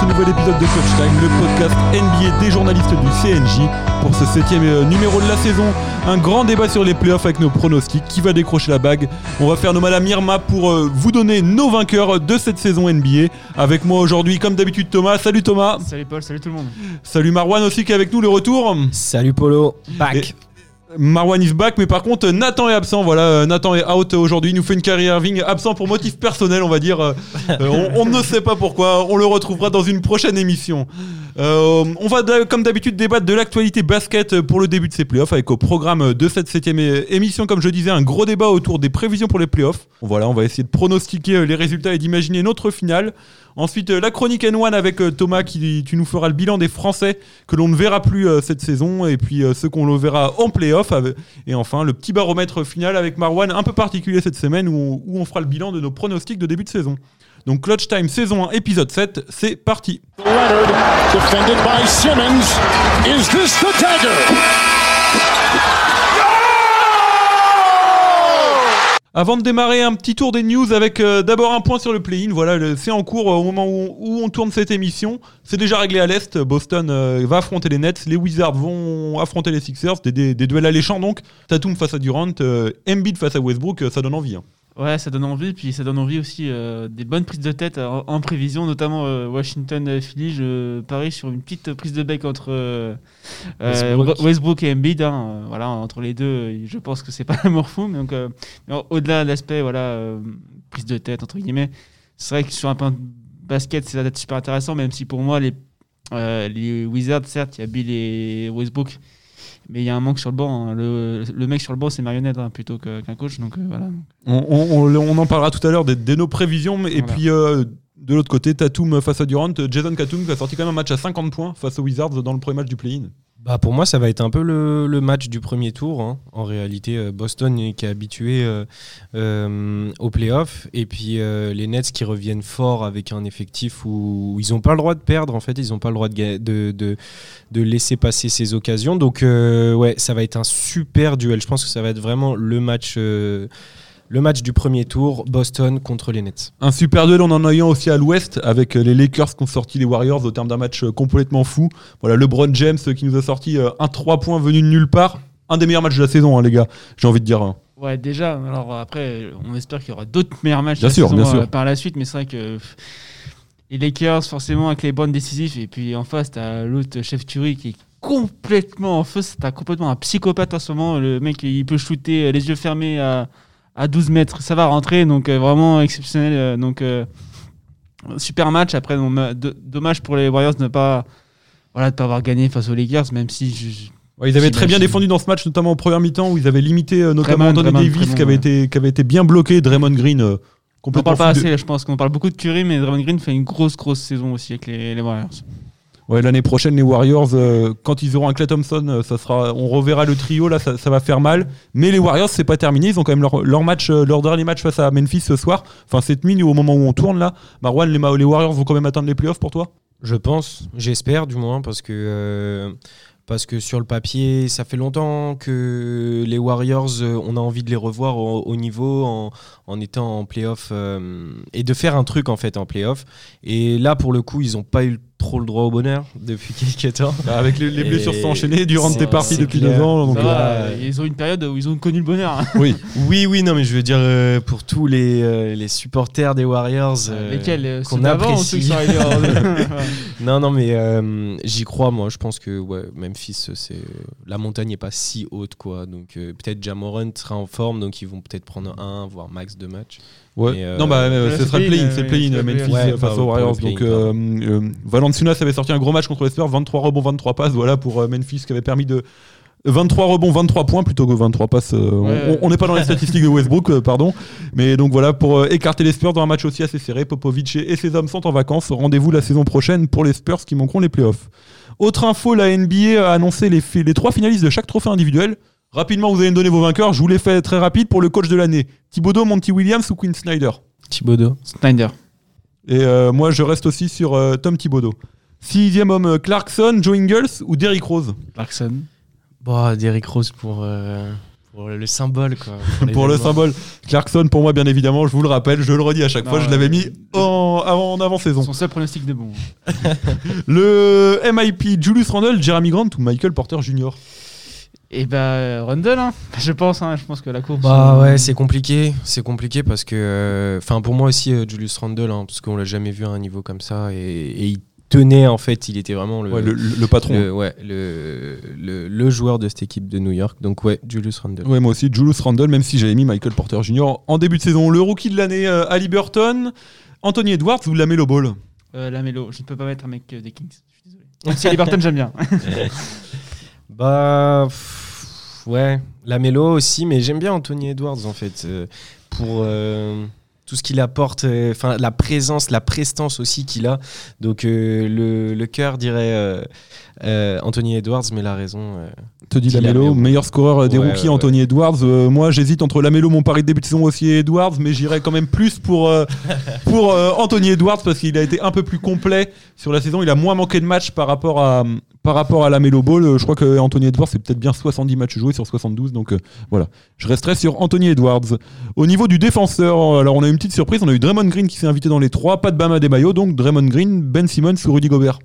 ce nouvel épisode de Coach Time, le podcast NBA des journalistes du CNJ. Pour ce septième euh, numéro de la saison, un grand débat sur les playoffs avec nos pronostics. Qui va décrocher la bague? On va faire nos Madame Irma pour euh, vous donner nos vainqueurs de cette saison NBA. Avec moi aujourd'hui, comme d'habitude, Thomas. Salut Thomas. Salut Paul, salut tout le monde. Salut Marwan aussi qui est avec nous, le retour. Salut Polo, back. Et- Marwan is back, mais par contre Nathan est absent. Voilà, euh, Nathan est out aujourd'hui. Il nous fait une carrière Irving absent pour motif personnel, on va dire. Euh, euh, on, on ne sait pas pourquoi. On le retrouvera dans une prochaine émission. Euh, on va comme d'habitude débattre de l'actualité basket pour le début de ces playoffs avec au programme de cette septième émission, comme je disais, un gros débat autour des prévisions pour les playoffs. Voilà, on va essayer de pronostiquer euh, les résultats et d'imaginer notre finale. Ensuite, euh, la chronique N1 avec Thomas qui tu nous fera le bilan des Français que l'on ne verra plus cette saison et puis ceux qu'on le verra en playoff. Et enfin, le petit baromètre final avec Marwan un peu particulier cette semaine où on fera le bilan de nos pronostics de début de saison. Donc Clutch Time saison 1 épisode 7, c'est parti. Leonard, defended by Simmons. Is this the dagger? Avant de démarrer, un petit tour des news avec euh, d'abord un point sur le play-in. Voilà, c'est en cours euh, au moment où, où on tourne cette émission. C'est déjà réglé à l'Est. Boston euh, va affronter les Nets. Les Wizards vont affronter les Sixers. Des, des- des duels alléchants donc. Tatum face à Durant. Embiid face à Westbrook. ça donne envie. hein. Ouais, ça donne envie, puis ça donne envie aussi euh, des bonnes prises de tête en, en prévision, notamment euh, Washington-Philly. Je parie sur une petite prise de bec entre euh, euh, Westbrook. Westbrook et Embiid. hein, euh, voilà, entre les deux, euh, je pense que c'est pas l'amour fou. Mais donc, euh, au-delà de l'aspect voilà, euh, prise de tête, entre guillemets, c'est vrai que sur un plan de basket, va être super intéressant, même si pour moi, les, euh, les Wizards, certes, il y a Bill et Westbrook. Mais il y a un manque sur le banc. hein. Le, le mec sur le banc, c'est marionnette hein, plutôt qu'un coach. Donc euh, voilà. On, on- on- en parlera tout à l'heure des, des nos prévisions. mais- Et puis euh, de l'autre côté, Tatum face à Durant. Jason Tatum qui a sorti quand même un match à 50 points face aux Wizards dans le premier match du play-in. Bah pour moi, ça va être un peu le, match du premier tour. hein. En réalité, euh, Boston qui est habitué euh, euh, aux playoffs. Et puis euh, les Nets qui reviennent fort avec un effectif où, ils n'ont pas le droit de perdre. En fait, ils n'ont pas le droit de, de, de, de laisser passer ces occasions. Donc, ouais, ça va être un super duel. Je pense que ça va être vraiment le match, le match du premier tour. Boston contre les Nets. Un super duel, en a eu un aussi à l'ouest avec euh, les Lakers qui ont sorti les Warriors au terme d'un match euh, complètement fou. Voilà, LeBron James qui nous a sorti euh, un 3 points venu de nulle part. Un des meilleurs matchs de la saison, hein, les gars, j'ai envie de dire. hein. Ouais, déjà. Alors après, on espère qu'il y aura d'autres meilleurs matchs Bien la sûr, saison, bien sûr. par la suite. Mais c'est vrai que les Lakers, forcément, avec les bonnes décisives. Et puis en face, t'as l'autre chef Curry qui est complètement en feu. T'as complètement un psychopathe en ce moment. Le mec, il peut shooter les yeux fermés à, à 12 mètres. Ça va rentrer. Donc euh, vraiment exceptionnel. euh, donc euh, super match. Après, bon, dommage pour les Warriors de ne pas, voilà, de pas avoir gagné face aux Lakers, même si je- Ouais, ils avaient très bien défendu dans ce match, notamment en première mi-temps où ils avaient limité notamment Draymond, Anthony Draymond, Davis qui, avait été, qui avait été bien bloqué, Draymond Green euh, On complètement parle pas de- assez, je pense qu'on parle beaucoup de Curry, mais Draymond Green fait une grosse, grosse saison aussi avec les, les Warriors. Ouais, l'année prochaine, les Warriors, euh, quand ils auront un Clay Thompson, euh, ça sera, on reverra le trio, là, ça, va faire mal. Mais les Warriors, c'est pas terminé. Ils ont quand même leur, leur match, euh, leur dernier match face à Memphis ce soir. Enfin, cette nuit, au moment où on tourne, là. Marwan, les, Warriors vont quand même atteindre les playoffs pour toi? Je pense, j'espère du moins, parce que, parce que sur le papier, ça fait longtemps que les Warriors, euh, on a envie de les revoir au, au niveau en, en étant en playoff euh, et de faire un truc en fait en playoff. Et là, pour le coup, ils n'ont pas eu trop le droit au bonheur depuis quelques temps. Bah, Avec les, les blessures sont enchaînées durant tes parties depuis clair. deux ans. donc, Ça euh, va, euh, ils ont une période où ils ont connu le bonheur. oui. Oui, oui, non, mais je veux dire euh, pour tous les, euh, les supporters des Warriors. euh, Lesquels qu'on ceux qui apprécie. sont Ouais. Non, non, mais j'y crois, moi. Je pense que ouais, Memphis, c'est la montagne n'est pas si haute, quoi. Donc euh, peut-être Jamorant sera en forme, donc ils vont peut-être prendre un, voire max de matchs. Ouais. Mais, euh, non, bah, euh, ouais, ce sera le play-in, c'est le play-in, Memphis euh, Ouais, face aux Warriors. Donc, euh, euh, Valanciunas avait sorti un gros match contre les Spurs, 23 rebonds, 23 passes. Voilà pour euh, Memphis qui avait permis de 23 rebonds, 23 points plutôt que 23 passes. euh, on- Ouais. on on n'est pas dans les statistiques de Westbrook, euh, pardon. Mais donc voilà, pour euh, écarter les Spurs dans un match aussi assez serré, Popovic et et ses hommes sont en vacances. Rendez-vous la saison prochaine pour les Spurs qui manqueront les playoffs. Autre info, la NBA a annoncé les, trois finalistes de chaque trophée individuel. Rapidement, vous allez me donner vos vainqueurs. Je vous les fais très rapide pour le coach de l'année. Thibodeau, Monty Williams ou Quinn Snyder? Thibodeau. Snyder. Et euh, moi, je reste aussi sur euh, Tom Thibodeau. Sixième homme, euh, Clarkson, Joe Ingles ou Derrick Rose? Clarkson. Bah, Derrick Rose pour. euh, Pour le symbole, quoi. pour le symbole. Clarkson, pour moi, bien évidemment, je vous le rappelle, je le redis à chaque Non, fois, je l'avais mis en, avant- en avant-saison. Son seul pronostic de bon. Le MIP, Julius Randle, Jeremy Grant ou Michael Porter Jr. Et bah, Rundle, hein. je pense. Hein, je pense que la course. Bah euh, ouais, c'est compliqué. C'est compliqué parce que. Enfin, pour moi aussi, euh, Julius Randle, hein, parce qu'on l'a jamais vu à un niveau comme ça. Et, et il tenait, en fait, il était vraiment le. Ouais, le, le patron. le- ouais, le, le, le joueur de cette équipe de New York. Donc, ouais, Julius Randle. Ouais, moi aussi, Julius Randle, même si j'avais mis Michael Porter Jr. en début de saison. Le rookie de l'année, euh, Ali Burton, Anthony Edwards ou Lamelo Ball? Euh, la mélo, je ne peux pas mettre un mec euh, des Kings. Je suis désolé. Même si Liberton, j'aime bien. Bah. pff, ouais, la mélo aussi, mais j'aime bien Anthony Edwards, en fait. euh, pour. Tout ce qu'il apporte, euh, enfin la présence, la prestance aussi qu'il a. Donc euh, le, le cœur dirait euh, Anthony Edwards, mais la raison. Te Dit Lamelo, Lamelo. meilleur scoreur des Ouais, rookies, Anthony Edwards. Moi, j'hésite entre Lamelo, mon pari de début de saison aussi, et Edwards, mais j'irai quand même plus pour, pour Anthony Edwards parce qu'il a été un peu plus complet sur la saison. Il a moins manqué de matchs par rapport à, par rapport à Lamelo Ball. Je crois que Anthony Edwards, c'est peut-être bien 70 matchs joués sur 72. Donc euh, voilà, je resterai sur Anthony Edwards. Au niveau du défenseur, alors on a une petite surprise. On a eu Draymond Green qui s'est invité dans les trois, pas de Bama Debayo, donc Draymond Green, Ben Simmons ou Rudy Gobert.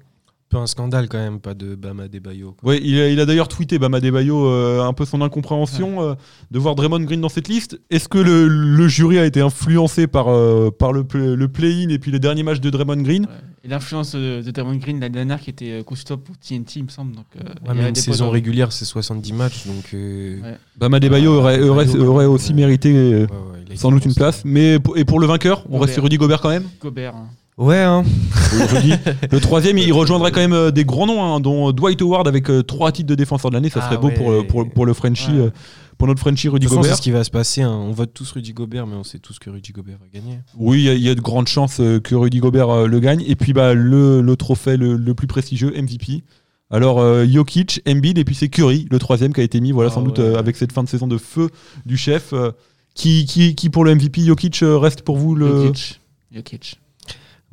Peu un scandale quand même, pas de Bama Debayo. Ouais, il a, il a d'ailleurs tweeté Bama Debayo euh, un peu son incompréhension euh, de voir Draymond Green dans cette liste. Est-ce que le, le jury a été influencé par, euh, par le, play- le play-in et puis les derniers matchs de Draymond Green? Ouais. Et l'influence de Draymond Green, la dernière qui était euh, consultant pour TNT, il me semble. Donc, euh, il y Ouais, mais une saison régulière, c'est 70 matchs, donc. euh, Ouais. Bama Debayo Ah, aurait, aurait, Debayo, aurait ouais. aussi mérité sans doute une place. Mais et pour le vainqueur, on Gobert. reste sur Rudy Gobert quand même? Gobert. hein. Ouais, hein. Rudy. Le troisième, il rejoindrait quand même euh, des grands noms, hein, dont Dwight Howard avec euh, trois titres de défenseur de l'année. Ça Ah serait beau pour, le, pour, pour le Frenchie, Ouais. euh, pour notre Frenchie Rudy façon, c'est Gobert. ce qui va se passer. hein. On vote tous Rudy Gobert, mais on sait tous que Rudy Gobert va gagner. Oui, il y a- il y, a de grandes chances euh, que Rudy Gobert euh, le gagne. Et puis bah, le, le trophée le, le plus prestigieux, MVP. Alors euh, Jokic, Embiid, et puis c'est Curry, le troisième qui a été mis, voilà, Ah sans doute euh, avec cette fin de saison de feu du chef. euh, qui, qui, qui pour le MVP, Jokic euh, reste pour vous le. Jokic. Jokic.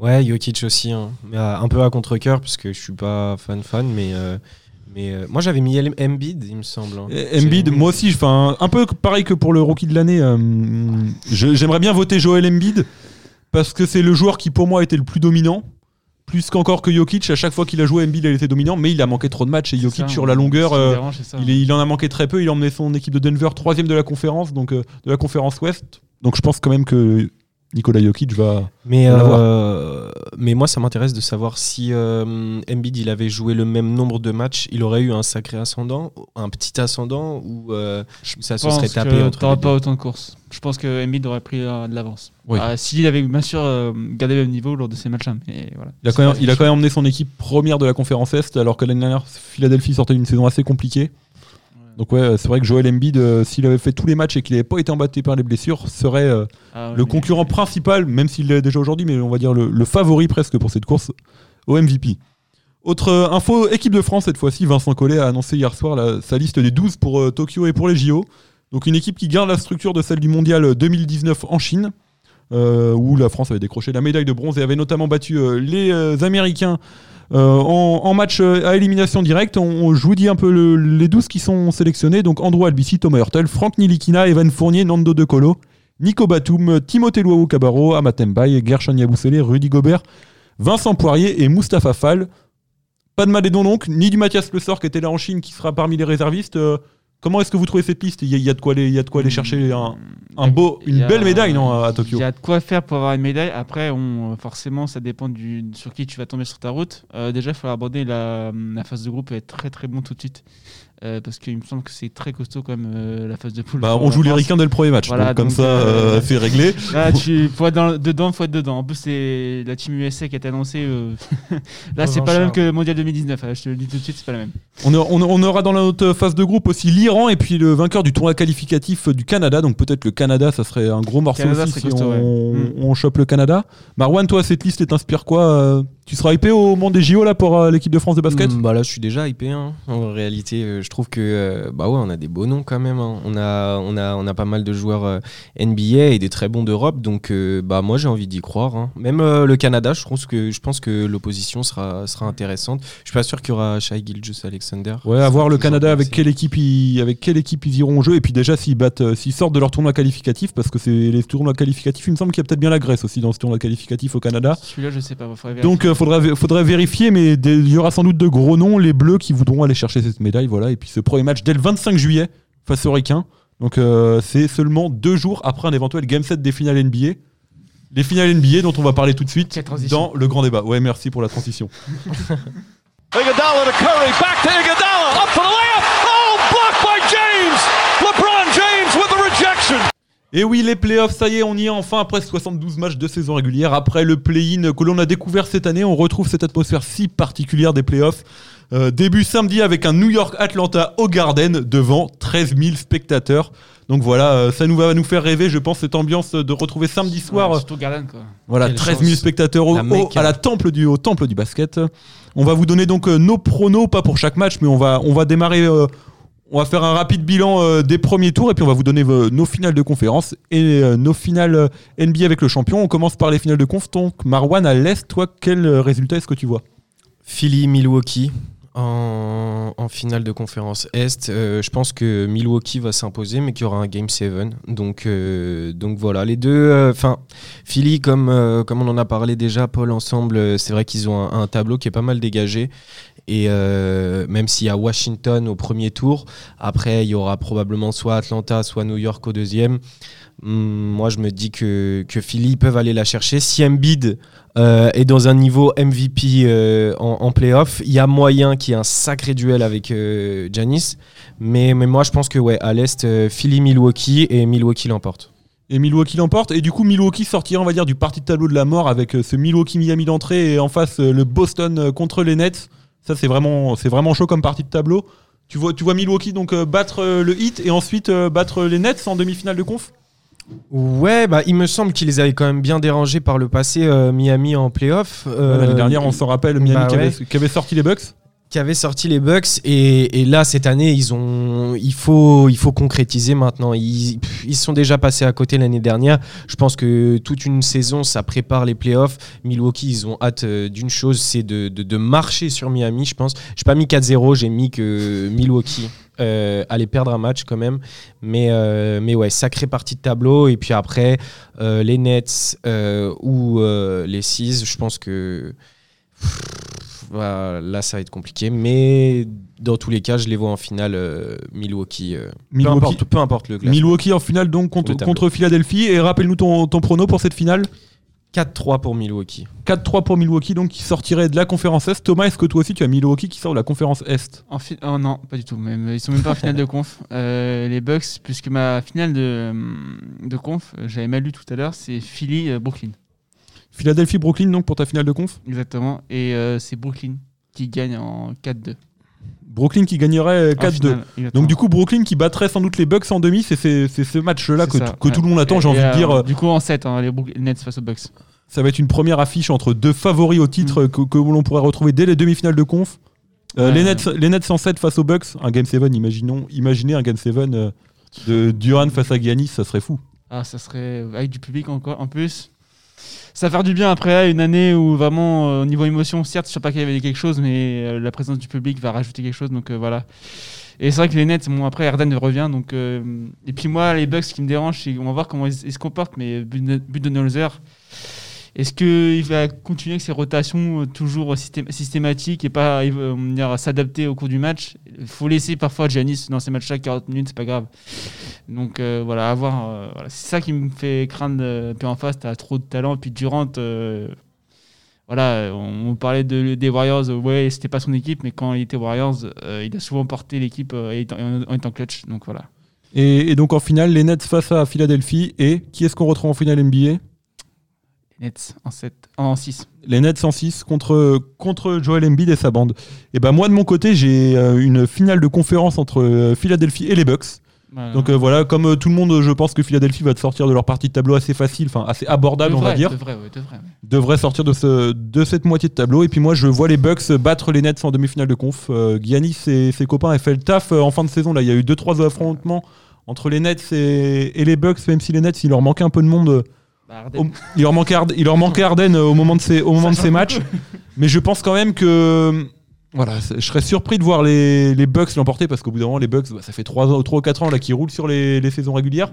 Ouais, Jokic aussi, hein. mais à- un peu à contre-coeur, parce que je suis pas fan-fan, mais, euh, mais euh, moi j'avais mis Embiid, il me semble. hein. Euh, Embiid, moi aussi, enfin, un peu pareil que pour le rookie de l'année. euh, je- J'aimerais bien voter Joel Embiid parce que c'est le joueur qui pour moi était le plus dominant. Plus qu'encore que Jokic, à chaque fois qu'il a joué, Embiid il était dominant, mais il a manqué trop de matchs et Jokic ça, sur la longueur, euh, dérange, il, est- il en a manqué très peu. Il a emmené son équipe de Denver troisième de la conférence, donc euh, de la conférence Ouest. Donc je pense quand même que Nikola Jokic va. Mais, euh, mais moi, ça m'intéresse de savoir si euh, Embiid il avait joué le même nombre de matchs, il aurait eu un sacré ascendant, un petit ascendant, ou euh, ça se serait tapé que entre t'auras les pas autant de courses. Je pense que Embiid aurait pris de l'avance. Oui. Ah, S'il avait bien sûr euh, gardé le même niveau lors de ces matchs-là. Voilà. Il a, C'est quand même, pas il a fichu. quand même emmené son équipe première de la conférence Est, alors que l'année dernière, Philadelphie sortait d'une saison assez compliquée. Donc ouais, c'est vrai que Joel Embiid, euh, s'il avait fait tous les matchs et qu'il n'avait pas été embêté par les blessures, serait euh, Ah ouais, le mais- concurrent principal, même s'il l'est déjà aujourd'hui, mais on va dire le, le favori presque pour cette course au MVP. Autre euh, info, équipe de France cette fois-ci, Vincent Collet a annoncé hier soir la- sa liste des 12 pour Tokyo et pour les JO. Donc une équipe qui garde la structure de celle du mondial 2019 en Chine, où la France avait décroché la médaille de bronze et avait notamment battu euh, les euh, Américains euh, en, match euh, à élimination directe. On, je vous dis un peu le- les 12 qui sont sélectionnés. Donc Andrew Albici, Thomas Hurtel, Franck Nilikina, Evan Fournier, Nando De Colo, Nico Batum, Timothée Luau Cabarro, Amatem Bay, Gershon Yabusele, Rudy Gobert, Vincent Poirier et Mustapha Fall. Pas de Malédon donc, ni du Mathias Le Sort qui était là en Chine, qui sera parmi les réservistes. Euh, comment est-ce que vous trouvez cette liste Il y, a- il y a de quoi aller, il y a de quoi aller chercher un, un beau, Il une a- belle médaille non, à, à Tokyo. Il y a de quoi faire pour avoir une médaille. Après, on, forcément, ça dépend du, sur qui tu vas tomber sur ta route. Euh, déjà, il faut aborder la, la phase de groupe et être très très bon tout de suite. Euh, parce qu'il me semble que c'est très costaud même euh, la phase de poule. Bah, on joue les ricains dès le premier match, Voilà, donc comme donc, ça euh, euh, c'est réglé. Là, tu faut être dans, dedans, faut être dedans. En plus, c'est la team USA qui a été annoncée. euh, Là, c'est pas la même que le mondial 2019. hein, Je te le dis tout de suite, c'est pas la même. On, a- on- on aura dans notre phase de groupe aussi l'Iran et puis le vainqueur du tournoi qualificatif du Canada. Donc peut-être le Canada, ça serait un gros morceau Canada aussi si costaud, on, ouais. On chope le Canada. Marwan, toi, cette liste, elle t'inspire quoi euh Tu seras hypé au monde des JO là pour euh, l'équipe de France de basket Mm, Bah là, je suis déjà hypé. hein. En réalité, euh, je trouve que euh, bah ouais, on a des beaux noms quand même. hein. On a, on a, on a pas mal de joueurs euh, NBA et des très bons d'Europe. Donc, euh, bah moi, j'ai envie d'y croire. hein. Même euh, le Canada, je pense que, je pense que l'opposition sera, sera intéressante. Je suis pas sûr qu'il y aura Shai Gilgeous Alexander. Ouais, à voir le Canada avec quelle équipe ils, avec quelle équipe ils iront au jeu et puis déjà s'ils battent, euh, s'ils sortent de leur tournoi qualificatif parce que c'est les tournois qualificatifs. Il me semble qu'il y a peut-être bien la Grèce aussi dans ce tournoi qualificatif au Canada. Celui-là, je sais pas. Donc il faudrait, faudrait vérifier, mais des- il y aura sans doute de gros noms, les Bleus qui voudront aller chercher cette médaille. Voilà. Et puis ce premier match dès le 25 juillet face aux Ricains. Donc euh, c'est seulement deux jours après un éventuel Game 7 des finales NBA. Les finales NBA dont on va parler tout de suite dans le grand débat. Ouais, merci pour la transition. Iguodala to Curry, back to Iguodala, up for the layup. Oh, blocked by James. LeBron James with the rejection. Et oui, les playoffs, ça y est, on y est enfin après 72 matchs de saison régulière. Après le play-in que l'on a découvert cette année, on retrouve cette atmosphère si particulière des playoffs. Euh, début samedi avec un New York-Atlanta au Garden devant 13 000 spectateurs. Donc voilà, euh, ça nous va nous faire rêver, je pense, cette ambiance de retrouver samedi soir. Ouais, euh, Garden, quoi. voilà, Quelle 13 000 chance. spectateurs au, La au- Mecque. à la temple du, au temple du basket. On va vous donner donc euh, nos pronos, pas pour chaque match, mais on va, on va démarrer. On va faire un rapide bilan euh, des premiers tours et puis on va vous donner euh, nos finales de conférence et euh, nos finales NBA avec le champion. On commence par les finales de conf. Donc, Marwan, à l'Est, toi, quel résultat est-ce que tu vois? Philly, Milwaukee en, finale de conférence Est. Je pense que Milwaukee va s'imposer, mais qu'il y aura un Game 7. Donc, donc voilà, les deux. Enfin, Philly, comme, comme on en a parlé déjà, Paul, ensemble, c'est vrai qu'ils ont un tableau qui est pas mal dégagé. Et euh, même s'il y a Washington au premier tour, après, il y aura probablement soit Atlanta, soit New York au deuxième. Hum, moi, je me dis que, que Philly peuvent aller la chercher. Si Embiid euh, est dans un niveau MVP euh, en, playoff, il y a moyen qu'il y ait un sacré duel avec Giannis. Mais, mais moi, je pense que ouais, à l'Est, Philly-Milwaukee et Milwaukee l'emporte. Et Milwaukee l'emporte. Et du coup, Milwaukee sortira, on va dire, du parti de tableau de la mort avec ce Milwaukee-Miami d'entrée et en face le Boston contre les Nets. Ça, c'est vraiment, c'est vraiment chaud comme partie de tableau. Tu vois, tu vois Milwaukee donc euh, battre euh, le Heat et ensuite euh, battre les Nets en demi-finale de conf? Ouais, bah, il me semble qu'ils les avaient quand même bien dérangés par le passé, Miami en playoff. L'année dernière, on s'en rappelle, Miami bah qui, avait, qui avait sorti les Bucks. Qui avait sorti les Bucks et, là cette année ils ont il faut il faut concrétiser maintenant. Ils, ils sont déjà passés à côté l'année dernière. Je pense que toute une saison ça prépare les playoffs. Milwaukee ils ont hâte euh, d'une chose c'est de, de, marcher sur Miami je pense. J'ai pas mis 4-0 j'ai mis que Milwaukee euh, allait perdre un match quand même. Mais euh, mais ouais sacrée partie de tableau. Et puis après euh, les Nets ou les Seas je pense que bah, là, ça va être compliqué. Mais dans tous les cas, je les vois en finale euh, Milwaukee. euh, Milwaukee- Peu, importe, peu importe le classement. Milwaukee en finale donc contre, contre Philadelphie. Et rappelle-nous ton, ton prono pour cette finale 4-3 pour Milwaukee. 4-3 pour Milwaukee, donc qui sortirait de la conférence Est. Thomas, est-ce que toi aussi tu as Milwaukee qui sort de la conférence Est? En fi- oh non, pas du tout. Même, ils sont même pas en finale de conf. Euh, les Bucks, puisque ma finale de, de conf, j'avais mal lu tout à l'heure, c'est Philly-Brooklyn. Philadelphie-Brooklyn donc pour ta finale de conf? Exactement. Et euh, c'est Brooklyn qui gagne en 4-2. Brooklyn qui gagnerait euh, En 4-2. finale, exactement. Donc du coup Brooklyn qui battrait sans doute les Bucks en demi, c'est ce match-là que, ça, que tout le monde attend, j'ai envie de euh, dire. euh, Du coup, en 7, hein, les Nets face aux Bucks. Ça va être une première affiche entre deux favoris au titre Mm. que, que l'on pourrait retrouver dès les demi-finales de conf. Euh, Ouais. les, Nets, les Nets en 7 face aux Bucks, un Game 7, imaginons, imaginez un Game 7 euh, de Duran face à Giannis, ça serait fou. Ah, ça serait avec du public encore en plus. Ça va faire du bien après une année où vraiment euh, au niveau émotion, certes, je sais pas qu'il y avait quelque chose, mais euh, la présence du public va rajouter quelque chose. Donc euh, voilà. Et c'est vrai que les Nets, bon après Erdan revient, donc et puis moi les Bucks, ce qui me dérange, c'est on va voir comment ils, se comportent, mais Budenholzer, est-ce qu'il va continuer avec ses rotations euh, toujours systém- systématiques et pas s'adapter au cours du match? Il faut laisser parfois Giannis dans ces matchs-là 40 minutes, c'est pas grave. Donc euh, voilà, à voir. euh. C'est ça qui me fait craindre. euh, en face, tu as trop de talent. Puis Durant, euh, voilà, on, parlait de, des Warriors. ouais, c'était pas son équipe, mais quand il était Warriors, il a souvent porté l'équipe en, étant clutch. Donc voilà. Et donc en finale, les Nets face à Philadelphie. Et qui est-ce qu'on retrouve en finale NBA Nets en 7, en 6. Les Nets en 6 contre, contre Joel Embiid et sa bande. Et ben moi de mon côté, j'ai euh, une finale de conférence entre euh, Philadelphie et les Bucks. Donc euh, voilà, comme euh, tout le monde, je pense que Philadelphie va te sortir de leur partie de tableau assez facile, enfin assez abordable, on va dire. devrait, ouais, devrait, ouais. devrait sortir de, ce, de cette moitié de tableau. Et puis moi, je vois les Bucks battre les Nets en demi-finale de conf. Euh, Giannis et ses copains ont fait le taf en fin de saison. Là, il y a eu 2-3 affrontements entre les Nets et, et les Bucks, même si les Nets, il leur manquait un peu de monde. Bah, il, leur manquait Harden, il leur manquait Harden euh, au moment de ces, au moment de ces matchs. Mais je pense quand même que. Voilà, je serais surpris de voir les, les Bucks l'emporter parce qu'au bout d'un moment, les Bucks, bah, ça fait 3, ou 4 ans là, qu'ils roulent sur les, les saisons régulières.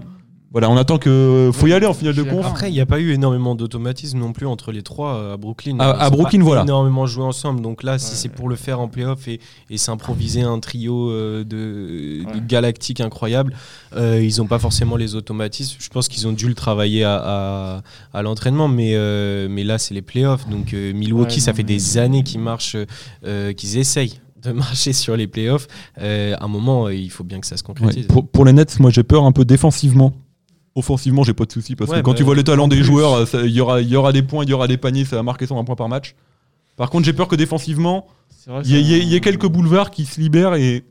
Voilà, on attend que. Faut y aller en finale de conf. Après, il n'y a pas eu énormément d'automatisme non plus entre les trois à Brooklyn. À- Ils à ont Brooklyn, pas voilà. énormément joué ensemble. Donc là, si Ouais. c'est pour le faire en playoff et, et s'improviser un trio euh, de, de Ouais. galactiques incroyables, euh, ils n'ont pas forcément les automatismes. Je pense qu'ils ont dû le travailler à, à- à l'entraînement, mais, euh, mais là, c'est les playoffs. Donc euh, Milwaukee, Ouais, ça fait mais- des années qu'ils marchent, euh, qu'ils essayent de marcher sur les playoffs. Euh, à un moment, il faut bien que ça se Ouais, concrétise. pour, pour les Nets, moi j'ai peur un peu défensivement. Offensivement, j'ai pas de soucis parce Ouais, que quand bah, tu vois le talent en des plus. joueurs, euh, il y aura, y aura des points, il y aura des paniers, ça va marquer 120 points par match. Par contre, j'ai peur que défensivement, y, y il y ait quelques boulevards qui se libèrent et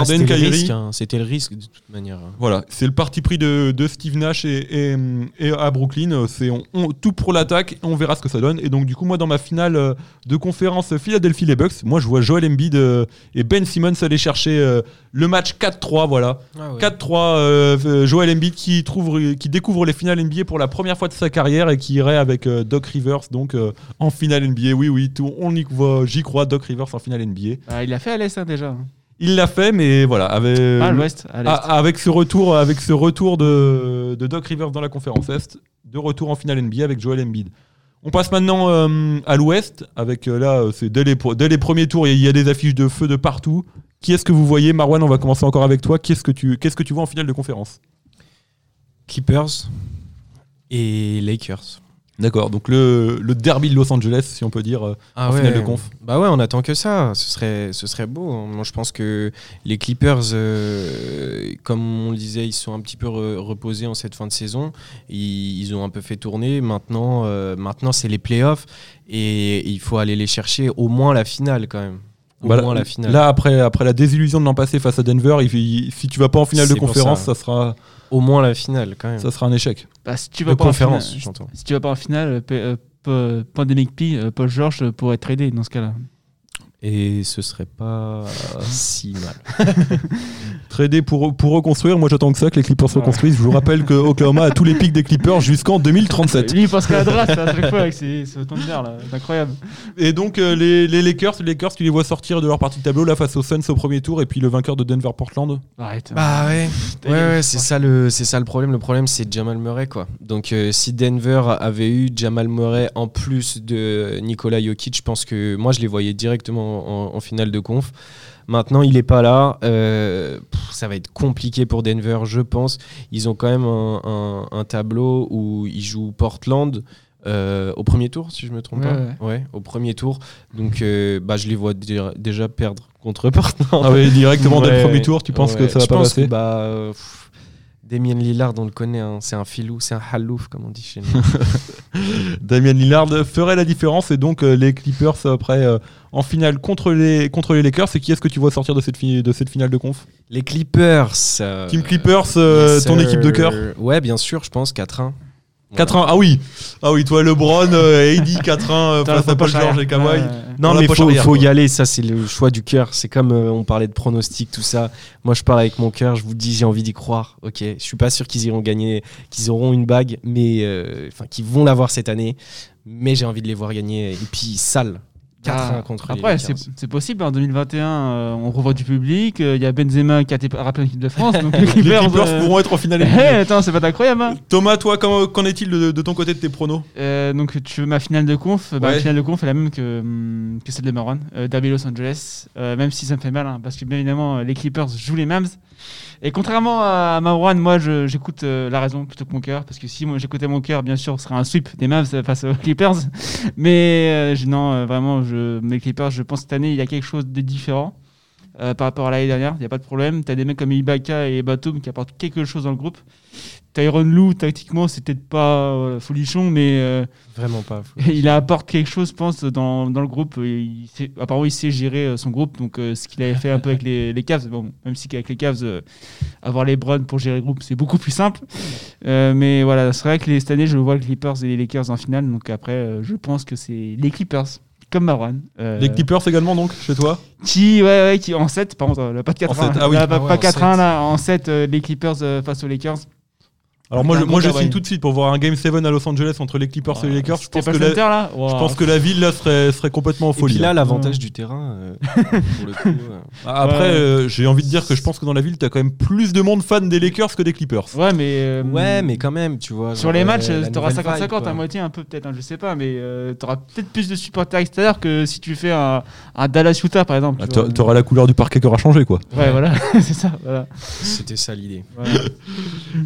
Ah, c'était risque, hein. C'était le risque de toute manière. Voilà, c'est le parti pris de, de Steve Nash et, et- et à Brooklyn. C'est on- on- tout pour l'attaque on verra ce que ça donne. Et donc, du coup, moi, dans ma finale euh, de conférence Philadelphie les Bucks, moi, je vois Joel Embiid euh, et Ben Simmons aller chercher euh, le match 4-3. Voilà. 4-3, euh, euh, Joel Embiid qui, trouve, qui découvre les finales NBA pour la première fois de sa carrière et qui irait avec euh, Doc Rivers donc euh, en finale NBA. Oui, oui, tout, on y voit, j'y crois, Doc Rivers en finale NBA. Bah, il l'a fait à l'Est hein, déjà. Il l'a fait, mais voilà, avec, Ah, l'Ouest. avec ce retour, avec ce retour de, de Doc Rivers dans la conférence Est, de retour en finale NBA avec Joel Embiid. On passe maintenant euh, à l'Ouest, avec euh, là, c'est dès les, pro- dès les premiers tours, il y, a- il y a des affiches de feu de partout. Qui est-ce que vous voyez? Marwan, on va commencer encore avec toi. Qu'est-ce que tu, qu'est-ce que tu vois en finale de conférence? Clippers et Lakers. D'accord, donc le, le derby de Los Angeles, si on peut dire, euh, Ah en finale de conf. Bah ouais, on attend que ça. Ce serait, ce serait beau. Moi, je pense que les Clippers, euh, comme on le disait, ils sont un petit peu re- reposés en cette fin de saison. Ils, ils ont un peu fait tourner. Maintenant, euh, maintenant c'est les playoffs et il faut aller les chercher au moins la finale quand même. Au Bah, moins la finale. Là, après, après la désillusion de l'an passé face à Denver, il- il- si tu vas pas en finale de conférence, ça. ça. sera, au moins la finale quand même. ça sera un échec. Bah, si tu de vas pas en finale- si tu vas pas en finale, euh, P- euh, Pandemic P, euh, Paul George euh, pourrait être tradé dans ce cas-là. Et ce serait pas si mal. Trader pour, pour reconstruire, moi j'attends que ça, que les Clippers se reconstruisent. Je vous rappelle que Oklahoma a tous les pics des Clippers jusqu'en 2037. Lui, il pense qu'à la draft à chaque fois avec ses, ce Thunder là. C'est incroyable. Et donc euh, les, les Lakers, les Lakers, tu les vois sortir de leur partie de tableau là face aux Suns au premier tour et puis le vainqueur de Denver-Portland. Arrête. Bah ouais, ouais, ouais, c'est ça le, c'est ça le problème. Le problème, c'est Jamal Murray, quoi. Donc, euh, si Denver avait eu Jamal Murray en plus de Nikola Jokic, je pense que moi, je les voyais directement en, en finale de conf. Maintenant, il est pas là. Euh, pff, ça va être compliqué pour Denver, je pense. Ils ont quand même un, un- un tableau où ils jouent Portland. euh, au premier tour, si je me trompe Ouais, pas. Ouais, au premier tour. Donc, euh, bah, je les vois dé- déjà perdre contre Portland. Ah ouais, directement dès le premier tour, tu penses que ça va Je pas pense passer que, bah, pff, Damien Lillard, on le connaît, hein, c'est un filou, c'est un halouf, comme on dit chez nous. Damien Lillard ferait la différence et donc euh, les Clippers après euh, en finale contre les, contre les Lakers. Et qui est-ce que tu vois sortir de cette, fi- de cette finale de conf? Les Clippers. euh, Team Clippers, yes, ton équipe de cœur Ouais, bien sûr, je pense 4-1. 4-1, ah oui Ah oui, toi LeBron, euh, AD 4-1 euh, Dans la face à Paul. George et Kawhi. Non, mais faut, faut y aller, ça c'est le choix du cœur. C'est comme euh, on parlait de pronostics, tout ça. Moi je parle avec mon cœur, je vous dis, j'ai envie d'y croire. Ok, je suis pas sûr qu'ils iront gagner, qu'ils auront une bague, mais euh, enfin qu'ils vont l'avoir cette année. Mais j'ai envie de les voir gagner. Et puis sale, 4-1 Ah, contre Après, c'est possible. En 2021, euh, on revoit du public. euh, Il y a Benzema qui a été rappelé en équipe de France. Donc les Clippers, euh, pourront être en finale. eh, attends, c'est pas incroyable. Hein Thomas, toi, comment- qu'en est-il de, de ton côté de tes pronos? Euh, donc tu veux ma finale de conf? Bah. La finale de conf est la même que, hum, que celle de euh, Derby Los Angeles, Euh, même si ça me fait mal, hein, parce que bien évidemment euh, les Clippers jouent les Mavs. Et contrairement à Marwan, moi j'écoute euh, la raison plutôt que mon cœur, parce que si moi j'écoutais mon cœur, bien sûr ce serait un sweep des Mavs face aux Clippers. Mais euh, non, euh, vraiment, je, mes Clippers, je pense que cette année il y a quelque chose de différent. euh, par rapport à l'année dernière. Il n'y a pas de problème. Tu as des mecs comme Ibaka et Batum qui apportent quelque chose dans le groupe. Tyron Lou, tactiquement, c'est peut-être pas euh, folichon, mais euh, Vraiment pas. il apporte quelque chose, je pense, dans, dans le groupe. Il sait, apparemment, il sait gérer euh, son groupe. Donc, euh, ce qu'il avait fait un peu avec les, les Cavs, bon, même si avec les Cavs, euh, avoir les Browns pour gérer le groupe, c'est beaucoup plus simple. Euh, mais voilà, c'est vrai que les- cette année, je vois les Clippers et les Lakers en finale. Donc, après, euh, je pense que c'est les Clippers, comme Marwan. Euh, Les Clippers également, donc, chez toi? Qui, ouais, ouais, qui en 7, par contre, euh, pas de 4-1. En sept, ah oui. Là, pas Ah ouais, pas en 4-1, là, en 7, euh, les Clippers euh, face aux Lakers. Alors moi, je, moi je signe tout de suite pour voir un Game 7 à Los Angeles entre les Clippers et les Lakers. Je pense, que la, là je pense que la ville là serait, serait complètement en Et folie. puis là, hein. l'avantage du terrain, euh, pour le coup. euh, Après, Ouais. euh, j'ai envie de dire que je pense que dans la ville, t'as quand même plus de monde fan des Lakers que des Clippers. Ouais, mais. euh, Ouais, mais quand même, tu vois. Sur les matchs, t'auras nouvelle 50-50 vibe, quoi. à moitié, un peu peut-être, hein, je sais pas, mais euh, t'auras peut-être plus de supporters extérieurs que si tu fais un, un Dallas Utah par exemple. Ah, T'auras la couleur du parquet qui aura changé, quoi. Ouais, voilà, c'est ça. Voilà. C'était ça l'idée.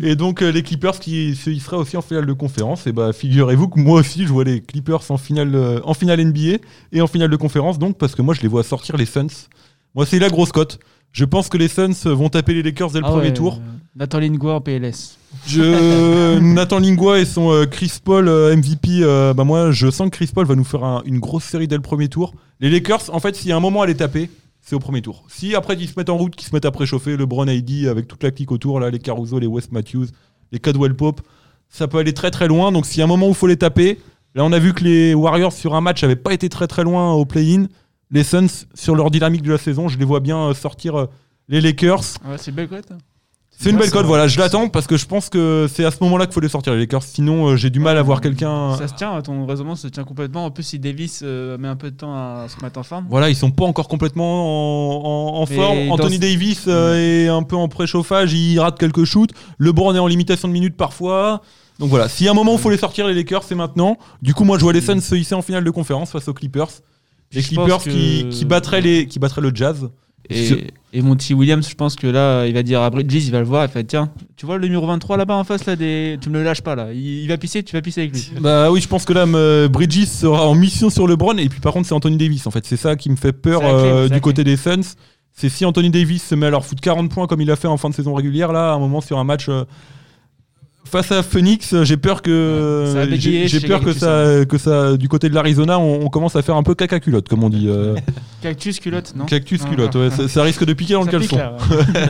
Et donc les Clippers qui se hisseraient aussi en finale de conférence. Et bah figurez-vous que moi aussi je vois les Clippers en finale, euh, en finale NBA et en finale de conférence. Donc parce que moi je les vois sortir les Suns. Moi c'est la grosse cote. Je pense que les Suns vont taper les Lakers dès le Ah premier ouais, tour. euh, Nathan Lingua en PLS. Je... Nathan Lingua et son euh, Chris Paul euh, MVP, euh, bah moi je sens que Chris Paul va nous faire un- une grosse série dès le premier tour. Les Lakers, en fait, s'il y a un moment à les taper, c'est au premier tour. Si après ils se mettent en route, qu'ils se mettent à préchauffer, LeBron AD avec toute la clique autour, là, les Caruso, les West Matthews, les Cadwell Pope, ça peut aller très très loin. Donc s'il y a un moment où il faut les taper, là on a vu que les Warriors sur un match n'avaient pas été très très loin au play-in. Les Suns, sur leur dynamique de la saison, je les vois bien euh, sortir euh, les Lakers. Ouais, c'est belle. Hein. C'est une belle cote, voilà, je l'attends parce que je pense que c'est à ce moment-là qu'il faut les sortir les Lakers. Sinon, euh, j'ai du mal à voir quelqu'un. Ça se tient, ton raisonnement se tient complètement. En plus, si Davis euh, met un peu de temps à se mettre en forme. Voilà, ils sont pas encore complètement en, en- en Mais forme. Anthony Davis euh, est un peu en préchauffage, il rate quelques shoots. LeBron est en limitation de minutes parfois. Donc voilà, y a un moment où il faut les sortir, les Lakers, c'est maintenant. Du coup, moi, je vois les Suns se hisser en finale de conférence face aux Clippers. Les Clippers qui, qui, battraient les, qui battraient le Jazz. Et, et Monty Williams, je pense que là, il va dire à Bridges, il va le voir, il va dire tiens, tu vois le numéro 23 là-bas en face, là, des... tu me le lâches pas là. Il, il va pisser, tu vas pisser avec lui. Bah oui, je pense que là, euh, Bridges sera en mission sur LeBron. Et puis par contre, c'est Anthony Davis. En fait, c'est ça qui me fait peur clé, euh, du côté des Suns. C'est si Anthony Davis se met à leur foutre 40 points comme il a fait en fin de saison régulière, là, à un moment sur un match euh, face à Phoenix, euh, j'ai peur que ça bégayer j'ai peur que ça, que ça, du côté de l'Arizona, on, on commence à faire un peu caca culotte, comme on dit. euh, Cactus, culotte, non cactus culotte, ouais, ça, ça risque de piquer dans le Ça caleçon. là, ouais.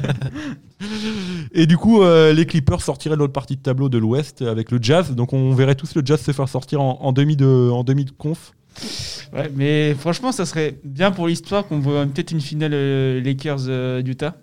Et du coup, euh, les Clippers sortiraient de l'autre partie de tableau de l'Ouest avec le Jazz. Donc on verrait tous le Jazz se faire sortir en, en demi de en demi de conf. Ouais, mais franchement, ça serait bien pour l'histoire qu'on voit peut-être une finale euh, Lakers euh, d'Utah.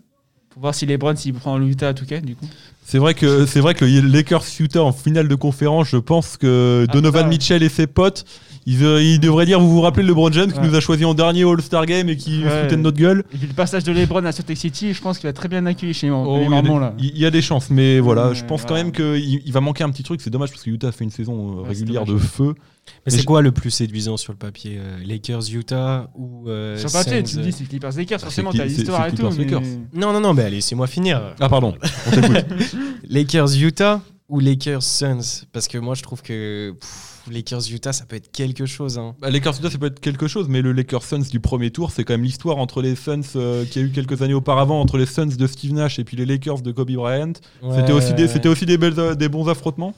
Pour voir si les Browns s'ils prennent l'Utah à tout cas, du coup. C'est vrai que c'est vrai que Lakers Utah en finale de conférence, je pense que Ah, Donovan. Mitchell et ses potes, ils, euh, ils devraient dire vous vous rappelez LeBron James qui Ouais. nous a choisi en dernier All-Star Game et qui Ouais. foutait de notre gueule. Et puis le passage de LeBron à Salt Lake City, je pense qu'il va très bien accueillir chez Oh, les il y a Mormons là. Il y, a des chances, mais voilà, Ouais, je pense quand même qu'il il va manquer un petit truc. C'est dommage parce que Utah a fait une saison euh, régulière de feu. Mais Mais c'est je- quoi le plus séduisant sur le papier euh, Lakers, Utah ou euh, Sur papier, Suns, tu te euh dis c'est Clippers Lakers, forcément, t'as l'histoire et tout. Mais- Lakers. Non, non, non, mais allez, laissez-moi finir. Ah pardon, on t'écoute. Lakers, Utah ou Lakers, Suns Parce que moi, je trouve que pff, Lakers, Utah, ça peut être quelque chose. Hein. Bah, Lakers Utah, ça peut être quelque chose, mais le Lakers Suns du premier tour, c'est quand même l'histoire entre les Suns euh, qu'il y a eu quelques années auparavant, entre les Suns de Steve Nash et puis les Lakers de Kobe Bryant. c'était aussi, des, c'était aussi des, belles, des bons affrontements.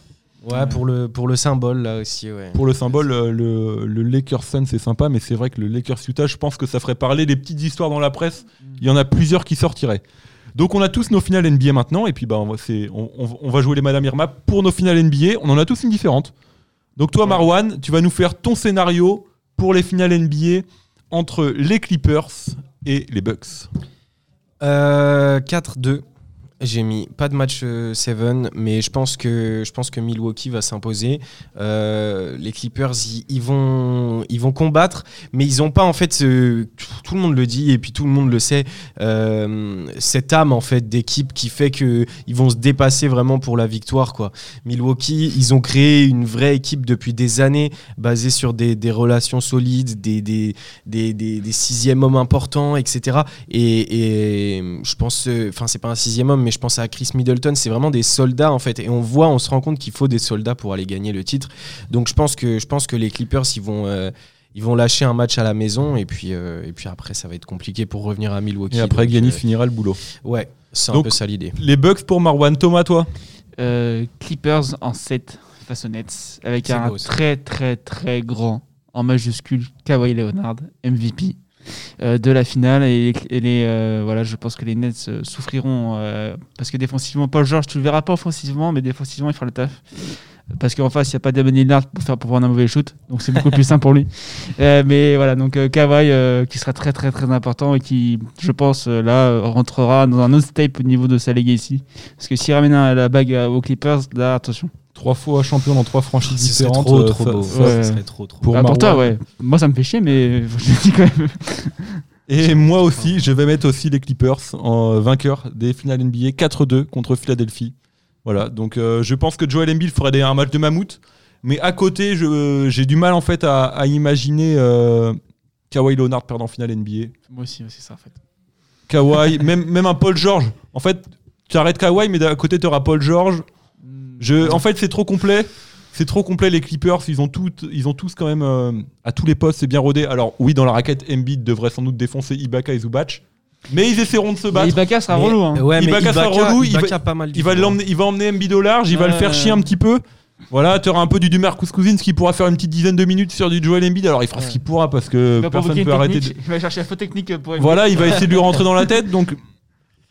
Ouais, pour le, pour le symbole, là aussi, ouais. Pour le symbole, euh, le, le Lakers Suns, c'est sympa, mais c'est vrai que le Lakers Utah, je pense que ça ferait parler des petites histoires dans la presse. Il y en a plusieurs qui sortiraient. Donc on a tous nos finales NBA maintenant, et puis bah, on, va, c'est- on, on- on va jouer les Madame Irma pour nos finales NBA. On en a tous une différente. Donc toi, Ouais. Marwan, tu vas nous faire ton scénario pour les finales NBA entre les Clippers et les Bucks. Euh, 4-2. J'ai mis pas de match 7, mais je pense que je pense que Milwaukee va s'imposer. Euh, les Clippers, ils, vont ils vont combattre, mais ils ont pas en fait tout le monde le dit et puis tout le monde le sait euh, cette âme en fait d'équipe qui fait que ils vont se dépasser vraiment pour la victoire quoi. Milwaukee, ils ont créé une vraie équipe depuis des années basée sur des, relations solides, des des, des, sixièmes hommes importants, etc. Et, et je pense, euh, enfin, c'est pas un sixième homme, mais je pense à Chris Middleton. C'est vraiment des soldats en fait. Et on voit, on se rend compte qu'il faut des soldats pour aller gagner le titre. Donc je pense que, je pense que les Clippers, ils vont, euh, ils vont lâcher un match à la maison et puis, euh, et puis après, ça va être compliqué pour revenir à Milwaukee. Et après, Giannis euh, finira le boulot. Ouais, c'est un peu ça l'idée. Les Bucks pour Marwan. Thomas, toi? Euh, Clippers en 7 face aux Nets avec un beau, très très très grand en majuscule Kawhi Leonard MVP de la finale et, et les euh, voilà je pense que les Nets euh, souffriront euh, parce que défensivement Paul George tu le verras pas offensivement mais défensivement il fera le taf. Parce qu'en face il n'y a pas Damon Lillard pour faire pour prendre un mauvais shoot donc c'est beaucoup plus simple pour lui. Euh, mais voilà donc euh, Kawhi euh, qui sera très très très important et qui je pense euh, là euh, rentrera dans un autre step au niveau de sa legacy parce que s'il ramène la bague aux Clippers, là, attention. Trois fois champion dans trois franchises Ce différentes. trop, euh, trop ça- beau. ça- Ouais. Ce serait trop, trop Pour Ah, pour toi, ouais. Moi, ça me fait chier, mais je le dis quand même. Et moi aussi, je vais mettre aussi les Clippers en vainqueur des finales NBA 4-2 contre Philadelphie. Voilà, donc euh, je pense que Joel Embiid ferait un match de mammouth, mais à côté, j'ai du mal en fait à, à imaginer euh, Kawhi Leonard perdre en finale NBA. Moi aussi, c'est ça, en fait. Kawhi, même, même un Paul George. En fait, tu arrêtes Kawhi, mais à côté, tu auras Paul George. Je, en fait, c'est trop complet. C'est trop complet, les Clippers. Ils ont, tout, ils ont tous quand même, euh, à tous les postes, c'est bien rodé. Alors, oui, dans la raquette, Embiid devrait sans doute défoncer Ibaka et Zubac. Mais ils essaieront de se Mais battre. Ibaka sera relou. Hein. Ouais, Ibaka sera relou, il Ibaka va- a pas mal Il va, l'emmener, il va emmener Embiid au large, il va le faire chier un petit peu. Voilà, tu auras un peu du Dumarcus Cousins qui pourra faire une petite dizaine de minutes sur du Joel Embiid. Alors, il fera Ouais. ce qu'il pourra parce que Il va personne ne peut arrêter de, Il va chercher la faute technique pour voilà, il va essayer de lui rentrer dans la tête. Donc,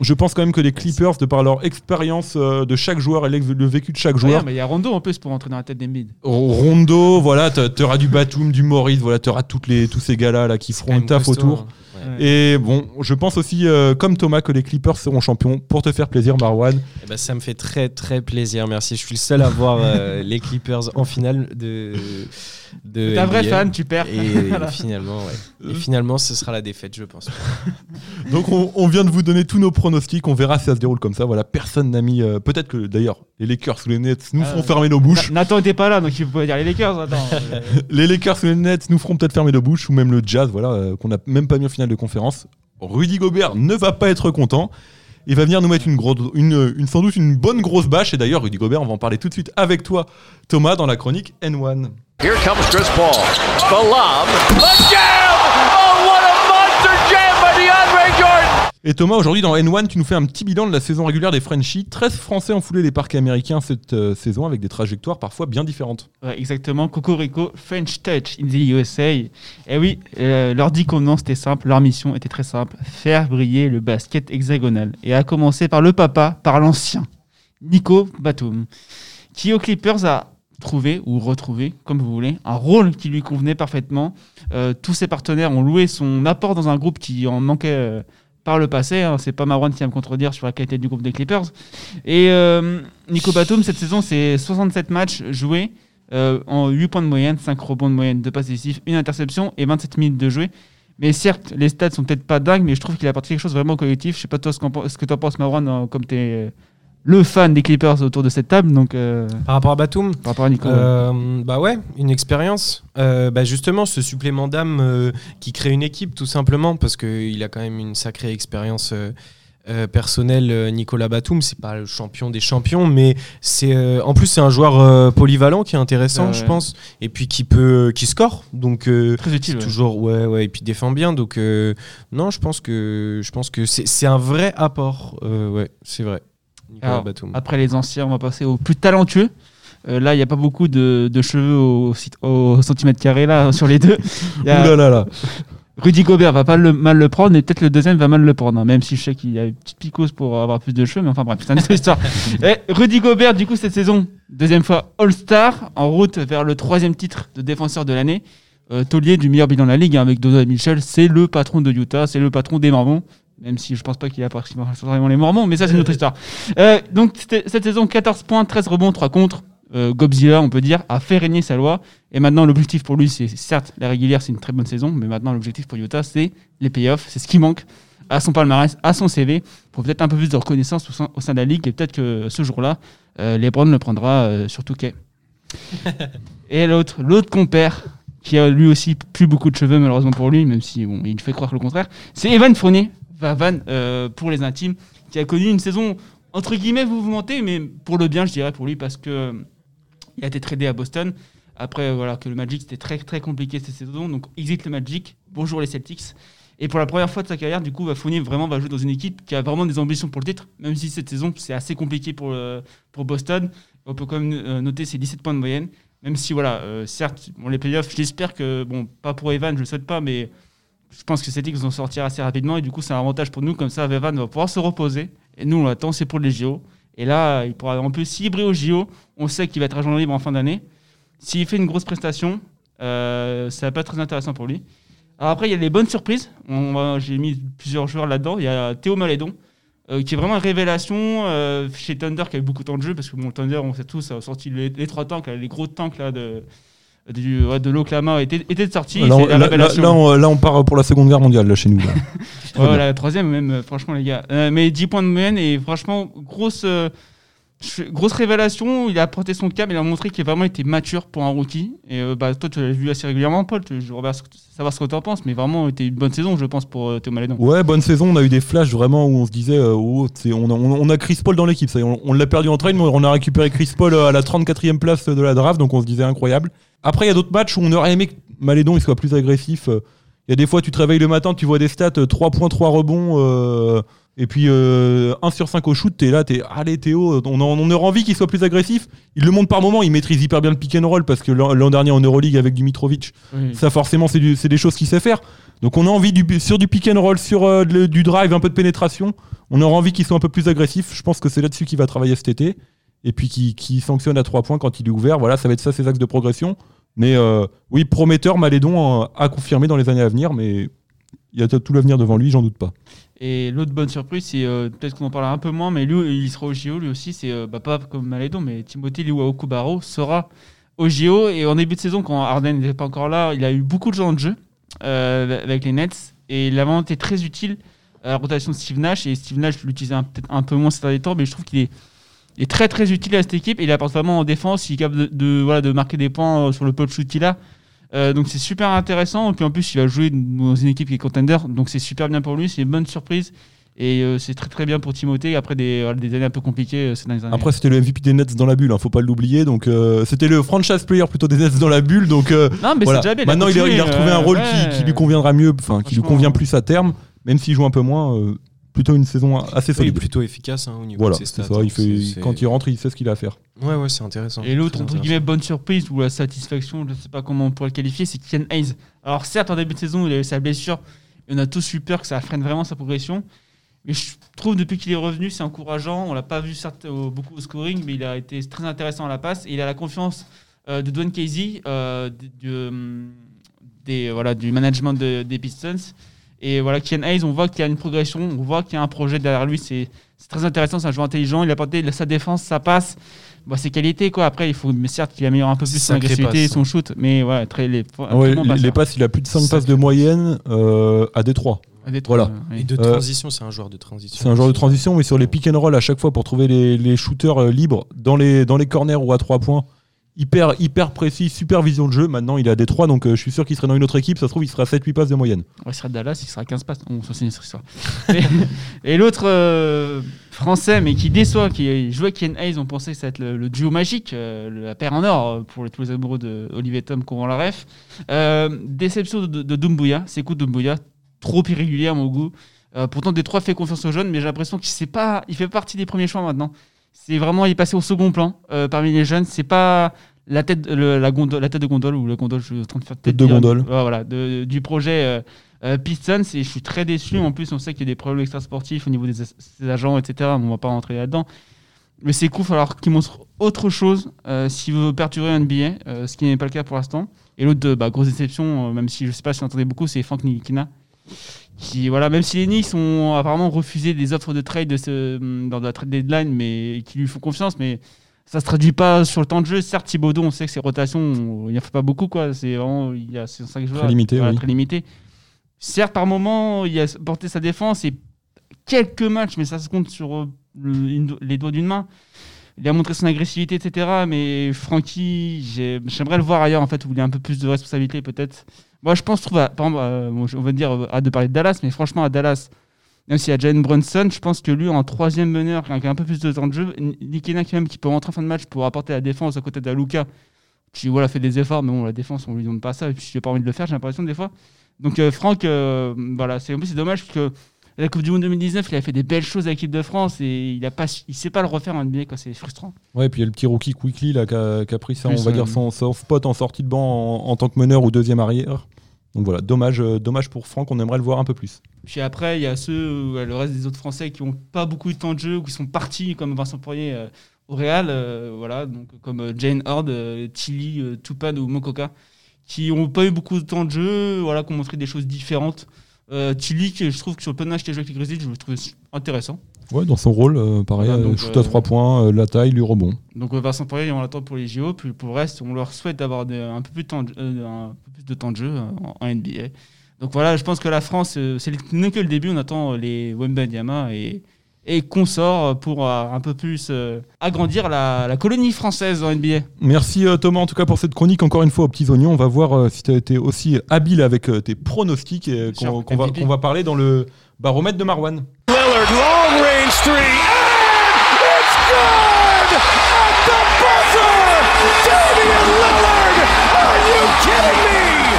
je pense quand même que les Clippers, de par leur expérience euh, de chaque joueur et le vécu de chaque Ouais, joueur, mais il y a Rondo en plus pour entrer dans la tête d'Embiid. Rondo, voilà, tu auras du Batum, du Maurice, voilà, tu auras toutes les, tous ces gars-là là, qui feront le taf costaud, autour. hein. Ouais. Et bon, je pense aussi, euh, comme Thomas, que les Clippers seront champions. Pour te faire plaisir, Marwan. Eh ben, ça me fait très très plaisir, merci. Je suis le seul à voir euh, les Clippers en finale de. De T'es un vrai NBA. fan, tu perds. Et, Voilà. finalement, ouais. Et finalement, ce sera la défaite, je pense. Donc, on, on vient de vous donner tous nos pronostics. On verra si ça se déroule comme ça. Voilà, personne n'a mis. euh, Peut-être que d'ailleurs, les Lakers ou les Nets nous Ah, feront fermer nos bouches. Na- Nathan était pas là, donc il pouvait dire les Lakers. Attends. euh, Les Lakers ou les Nets nous feront peut-être fermer nos bouches, ou même le Jazz, voilà, euh, qu'on n'a même pas mis en finale de conférence. Rudy Gobert ne va pas être content. Il va venir nous mettre une, grosse, une, sans doute une bonne grosse bâche. Et d'ailleurs, Rudy Gobert, on va en parler tout de suite avec toi, Thomas, dans la chronique N1. Here comes Chris Paul. The lob. The Et Thomas, aujourd'hui dans N1, tu nous fais un petit bilan de la saison régulière des Frenchies. 13 Français ont foulé les parcs américains cette euh, saison avec des trajectoires parfois bien différentes. Ouais, exactement. Cocorico, French Touch in the USA. Et oui, euh, leur convenant, c'était simple. Leur mission était très simple faire briller le basket hexagonal. Et à commencer par le papa, par l'ancien, Nico Batum, qui aux Clippers a trouvé ou retrouvé, comme vous voulez, un rôle qui lui convenait parfaitement. Euh, tous ses partenaires ont loué son apport dans un groupe qui en manquait. euh, par le passé, hein. c'est pas Marwan qui va me contredire sur la qualité du groupe des Clippers. Et euh, Nico Batum, cette saison, c'est 67 matchs joués, euh, en 8 points de moyenne, 5 rebonds de moyenne, 2 passes décisives, une interception et 27 minutes de jouer. Mais certes, les stats sont peut-être pas dingues, mais je trouve qu'il a apporté quelque chose vraiment collectif. Je sais pas toi ce, que tu en penses, Marwan, euh, comme tu es le fan des Clippers autour de cette table, donc euh, Par rapport à Batum, par rapport à Nico. Euh, bah ouais, une expérience. Euh, bah justement, ce supplément d'âme qui crée une équipe, tout simplement, parce qu'il a quand même une sacrée expérience personnelle. Nicolas Batum, c'est pas le champion des champions, mais c'est en plus c'est un joueur polyvalent qui est intéressant, Ouais, je pense, et puis qui peut, qui score. Donc Très utile. ouais. toujours ouais ouais et puis défend bien donc non je pense que je pense que c'est un vrai apport ouais c'est vrai Nicolas Alors, Batum Après les anciens, on va passer aux plus talentueux. Euh, là, il n'y a pas beaucoup de, de cheveux au, centimètre carré là, sur les deux. Ouh là là là. Rudy Gobert va pas le, mal le prendre, et peut-être le deuxième va mal le prendre, hein, même si je sais qu'il y a une petite picose pour avoir plus de cheveux, mais enfin bref, c'est une autre histoire. Et Rudy Gobert, du coup, cette saison, deuxième fois All-Star, en route vers le troisième titre de défenseur de l'année. Euh, Taulier du meilleur bilan de la ligue hein, avec Donovan Mitchell, c'est le patron de Utah, c'est le patron des Mormons, même si je pense pas qu'il a particulièrement les Mormons, mais ça c'est une autre histoire. Euh, donc cette saison, 14 points, 13 rebonds, 3 contre. Euh, Gobzilla, on peut dire, a fait régner sa loi. Et maintenant, l'objectif pour lui, c'est certes la régulière, c'est une très bonne saison, mais maintenant l'objectif pour Utah, c'est les playoffs. C'est ce qui manque à son palmarès, à son CV, pour peut-être un peu plus de reconnaissance au sein, au sein de la ligue. Et peut-être que ce jour-là, euh, LeBron le prendra euh, sur Touquet. et l'autre, l'autre compère, qui a lui aussi plus beaucoup de cheveux, malheureusement pour lui, même si bon, il fait croire le contraire, c'est Evan Fournier, Vavan, euh, pour les intimes, qui a connu une saison entre guillemets, mentez, mais pour le bien, je dirais pour lui, parce que euh, il a été tradé à Boston. Après, voilà, que le Magic c'était très très compliqué cette saison. Donc, exit le Magic. Bonjour les Celtics. Et pour la première fois de sa carrière, du coup, Fournier vraiment va jouer dans une équipe qui a vraiment des ambitions pour le titre, même si cette saison c'est assez compliqué pour, euh, pour Boston. On peut quand même euh, noter ses 17 points de moyenne, même si, voilà, euh, certes, bon, les playoffs, j'espère que, bon, pas pour Evan, je le souhaite pas, mais je pense que Celtics vont sortir assez rapidement et du coup, c'est un avantage pour nous, comme ça, Evan va pouvoir se reposer. Et nous, on l'attend, c'est pour les JO. Et là, il pourra en plus, s'il brille au JO, on sait qu'il va être agent libre en fin d'année. S'il fait une grosse prestation, ça va pas être très intéressant pour lui. Après, il y a des bonnes surprises. J'ai mis plusieurs joueurs là-dedans. Il y a Théo Malédon, euh, qui est vraiment une révélation euh, chez Thunder, qui a eu beaucoup de temps de jeu, parce que Thunder, on sait tous, a sorti les, trois tanks, les gros tanks là, de, du, ouais, de l'Oklahoma étaient, étaient sortis. Là, on, là, on, part pour la Seconde Guerre mondiale, là, chez nous. ouais, la troisième même, euh, franchement, les gars. mais 10 points de moyenne, et franchement, grosse grosse révélation, il a apporté son cap, il a montré qu'il a vraiment été mature pour un rookie. Et euh, bah, toi, tu l'as vu assez régulièrement, Paul. Je voudrais savoir ce que tu en penses, mais vraiment, c'était une bonne saison, je pense, pour euh, Théo Malédon. Ouais, bonne saison. On a eu des flashs vraiment où on se disait, euh, oh, on, a, Chris Paul dans l'équipe. On, on l'a perdu en train, mais on a récupéré Chris Paul à la 34e place de la draft, donc on se disait incroyable. Après, il y a d'autres matchs où on aurait aimé que Malédon il soit plus agressif. Il y a des fois, tu te réveilles le matin, tu vois des stats, 3 points, 3 rebonds. Et puis 1 euh, sur 5 au shoot, t'es là, t'es allez Théo, on, on aurait envie qu'il soit plus agressif. Il le montre par moment, il maîtrise hyper bien le pick and roll parce que l'an dernier en Euroleague avec Dimitrovic, ça forcément c'est des choses qu'il sait faire. Donc on a envie du, sur du pick and roll, sur euh, du drive, un peu de pénétration, on aurait envie qu'il soit un peu plus agressif. Je pense que c'est là-dessus qu'il va travailler cet été. Et puis qui, sanctionne à 3 points quand il est ouvert. Voilà, ça va être ça ses axes de progression. Mais euh, oui, prometteur, Malédon a confirmé dans les années à venir, mais il y a tout l'avenir devant lui, j'en doute pas. Et l'autre bonne surprise, c'est euh, peut-être qu'on en parlera un peu moins, mais lui, il sera au JO lui aussi. C'est euh, bah, pas comme Malédon, mais Timothée Liwa-Okubaro sera au JO. Et en début de saison, quand Arden n'était pas encore là, il a eu beaucoup de gens de jeu euh, avec les Nets. Et il a vraiment été très utile à la rotation de Steve Nash. Et Steve Nash l'utilisait peut-être un peu moins ces derniers temps, mais je trouve qu'il est, très très utile à cette équipe. Et il apporte vraiment en défense. Il est capable de, de marquer des points sur le pot shoot qu'il a. Euh, donc c'est super intéressant. Et puis en plus, il va jouer dans une équipe qui est contender. Donc c'est super bien pour lui. C'est une bonne surprise. Et euh, c'est très très bien pour Timothée après des, des années un peu compliquées euh, ces dernières années. Après, c'était le MVP des Nets dans la bulle, hein, faut pas l'oublier. Donc c'était le franchise player plutôt des Nets dans la bulle. Donc non, mais déjà bien, maintenant il a, il a, retrouvé un rôle qui, qui, lui conviendra mieux, enfin qui lui convient plus à terme, même s'il joue un peu moins plutôt une saison assez solide. plutôt efficace hein, au niveau voilà, de ses stats. Ça, il fait, quand il rentre, il sait ce qu'il a à faire. Ouais, ouais, c'est intéressant. Et l'autre, entre guillemets, bonne surprise ou la satisfaction, je ne sais pas comment on pourrait le qualifier, c'est Ken Hayes. Alors, certes, en début de saison, il a eu sa blessure, et on a tous eu peur que ça freine vraiment sa progression. Mais je trouve depuis qu'il est revenu, c'est encourageant. On l'a pas vu certes, beaucoup au scoring, mais il a été très intéressant à la passe. Et il a la confiance euh, de Dwayne Casey, euh, du, euh, des, voilà, du management des Pistons. Et voilà, Ken Hayes, on voit qu'il y a une progression, on voit qu'il y a un projet derrière lui. C'est très intéressant, c'est un joueur intelligent. Il a apporté sa défense, sa passe, bah, ses qualités. Quoi. Après, il faut, mais certes, qu'il améliore un peu plus son agressivité et son shoot. Mais ouais, très, les, les, passes, il a plus de 5 passes de moyenne euh, à Détroit. Voilà. Et de euh, transition, c'est un joueur de transition. C'est un joueur de transition, mais sur les pick and roll à chaque fois pour trouver les, les shooters euh, libres dans les, dans les corners ou à 3 points hyper, hyper précis, super vision de jeu. Maintenant, il est à Détroit, donc euh, je suis sûr qu'il serait dans une autre équipe. Ça se trouve, il sera 7-8 passes de moyenne. il sera à Dallas, il sera 15 passes. On s'en et, l'autre euh, français, mais qui déçoit, qui jouait Ken Hayes, on pensait que ça allait être le, duo magique, euh, la paire en or pour tous les amoureux de Olivier Tom, qu'on la ref. déception de, de Doumbouya, c'est coup Doumbouya, trop irrégulier à mon goût. pourtant, Détroit fait confiance aux jeunes, mais j'ai l'impression qu'il pas, il fait partie des premiers choix maintenant. C'est vraiment, il est passé au second plan euh, parmi les jeunes. C'est pas la tête, la, gondole, la tête de gondole ou la gondole, je suis en train de faire tête de gondole. voilà, du projet euh, euh, Pistons. Et je suis très déçu. En plus, on sait qu'il y a des problèmes extrasportifs au niveau des, agents, etc. On va pas rentrer là-dedans. Mais c'est cool, alors qu'il montre autre chose s'il veut perturber un NBA, ce qui n'est pas le cas pour l'instant. Et l'autre, bah, grosse déception, même si je sais pas si vous entendez beaucoup, c'est Frank Nikina qui voilà même si les Knicks ont apparemment refusé des offres de trade de ce, dans la trade deadline mais qui lui font confiance mais ça se traduit pas sur le temps de jeu. Certes Thibodeau on sait que ses rotations il n'y en fait pas beaucoup quoi. C'est vraiment il y a 5 joueurs. Très limité, très limité. Certes par moment il a porté sa défense et quelques matchs mais ça se compte sur euh, les doigts d'une main. Il a montré son agressivité etc mais Francky j'aimerais le voir ailleurs en fait où il a un peu plus de responsabilité peut-être moi, je pense, trouve, par exemple, euh, on va dire, à de parler de Dallas, mais franchement, à Dallas, même s'il y a Jalen Brunson, je pense que lui, en troisième meneur, avec un peu plus de temps de jeu, Nikena, même, qui peut rentrer en fin de match pour apporter la défense à côté d'Aluka, qui voilà, fait des efforts, mais bon, la défense, on lui demande pas ça, et puis j'ai pas envie de le faire, j'ai l'impression des fois. Donc euh, Franck, euh, voilà, c'est en plus c'est dommage que la Coupe du Monde 2019, il a fait des belles choses à l'équipe de France et il il sait pas le refaire en NBA quand c'est frustrant. Ouais, et puis il y a le petit rookie Quickly là, qui, a, qui a pris ça, Plus, on va euh, dire, son, son spot en sortie de banc en, en tant que meneur ou deuxième arrière. Donc voilà, dommage, euh, dommage pour Franck, on aimerait le voir un peu plus. Puis après, il y a ceux, euh, le reste des autres Français qui ont pas beaucoup de temps de jeu qui sont partis, comme Vincent Poirier euh, au Real, voilà, donc comme Jane Horde, Tilly, euh, ou Mokoka, qui ont pas eu beaucoup de temps de jeu, voilà, qui ont montré des choses différentes. Tilly, qui, je trouve que sur le panache qu'il a joué avec les Grizzlies, je le trouve intéressant. Ouais, dans son rôle, euh, pareil, Voilà, euh, donc, shoot à euh, 3 points, euh, la taille, le rebond. Donc Vincent Poirier, on l'attend pour les JO. Puis pour le reste, on leur souhaite d'avoir un, peu plus de temps de, un peu plus de temps de jeu en, en NBA. Donc voilà, je pense que la France, c'est n'est que le début. On attend les Wembanyama et, et consorts pour un peu plus agrandir la, la colonie française en NBA. Merci Thomas en tout cas pour cette chronique encore une fois aux petits oignons. On va voir si tu as été aussi habile avec tes pronostics qu'on va, va parler dans le baromètre de Marwan. Long range three, and it's good at the buzzer. Damian Lillard, are you kidding me?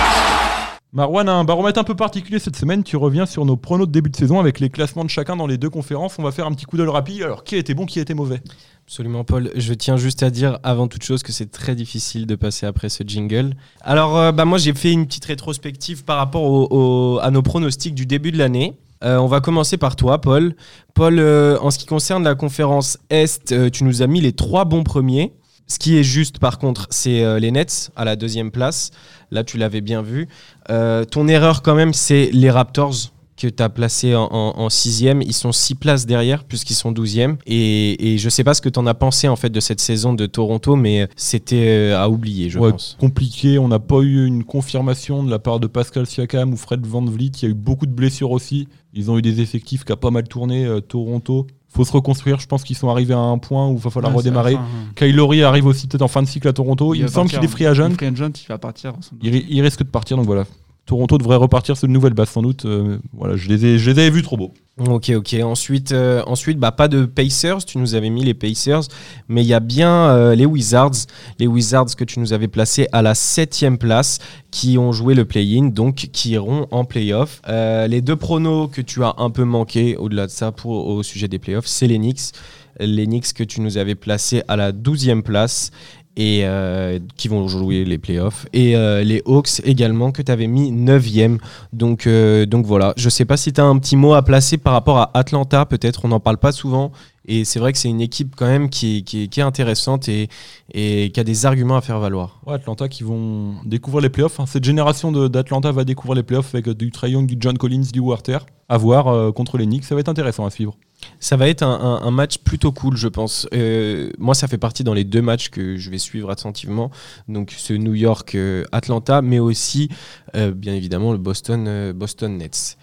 Marwan a un baromètre un peu particulier cette semaine. Tu reviens sur nos pronos de début de saison avec les classements de chacun dans les deux conférences. On va faire un petit coup d'œil rapide. Alors qui a été bon, qui a été mauvais? Absolument, Paul. Je tiens juste à dire avant toute chose que c'est très difficile de passer après ce jingle. Alors, euh, bah, moi, j'ai fait une petite rétrospective par rapport au- au- à nos pronostics du début de l'année. Euh, on va commencer par toi, Paul. Paul, euh, en ce qui concerne la conférence Est, euh, tu nous as mis les trois bons premiers. Ce qui est juste, par contre, c'est les Nets à la deuxième place. Là, tu l'avais bien vu. Ton erreur, quand même, c'est les Raptors que tu as placés en, en- en sixième. Ils sont six places derrière, puisqu'ils sont douzième. Et, et je sais pas ce que tu en as pensé, en fait, de cette saison de Toronto, mais c'était euh, à oublier, je Ouais, pense. Compliqué. On n'a pas eu une confirmation de la part de Pascal Siakam ou Fred Van Vliet. Il y a eu beaucoup de blessures aussi. Ils ont eu des effectifs qui a pas mal tourné. euh, Toronto. Faut se reconstruire. Je pense qu'ils sont arrivés à un point où il va falloir Ouais, redémarrer. fin, hein. Arrive aussi peut-être en fin de cycle à Toronto. Il, me semble qu'il est free agent. Free agent, il va partir. Il, ri- il risque de partir, donc voilà. Toronto devrait repartir sur une nouvelle base sans doute. Euh, voilà, je les ai, vus trop beaux. Ok, ok. Ensuite, euh, ensuite bah, pas de Pacers. Tu nous avais mis les Pacers. Mais il y a bien euh, les Wizards. Les Wizards que tu nous avais placés à la septième place, qui ont joué le play-in, donc qui iront en play-off. Les deux pronos que tu as un peu manqué, au-delà de ça, pour, au sujet des play-offs, c'est les Knicks. Les Knicks que tu nous avais placés à la douzième place et euh, qui vont jouer les playoffs. Et euh, les Hawks également que tu avais mis 9e. Donc, euh, donc voilà, je sais pas si tu as un petit mot à placer par rapport à Atlanta, peut-être, on n'en parle pas souvent. Et c'est vrai que c'est une équipe quand même qui, est- qui, qui est intéressante et, et qui a des arguments à faire valoir. Ouais, Atlanta qui vont découvrir les playoffs. hein. Cette génération d'Atlanta va découvrir les playoffs avec euh, du Trae Young, du John Collins, du Werther. À voir euh, contre les Knicks. Ça va être intéressant à suivre. Ça va être un, un- un match plutôt cool, je pense. Euh, moi, ça fait partie dans les deux matchs que je vais suivre attentivement. Donc, ce New York-Atlanta, mais aussi, euh, bien évidemment, le Boston, euh, Boston Nets.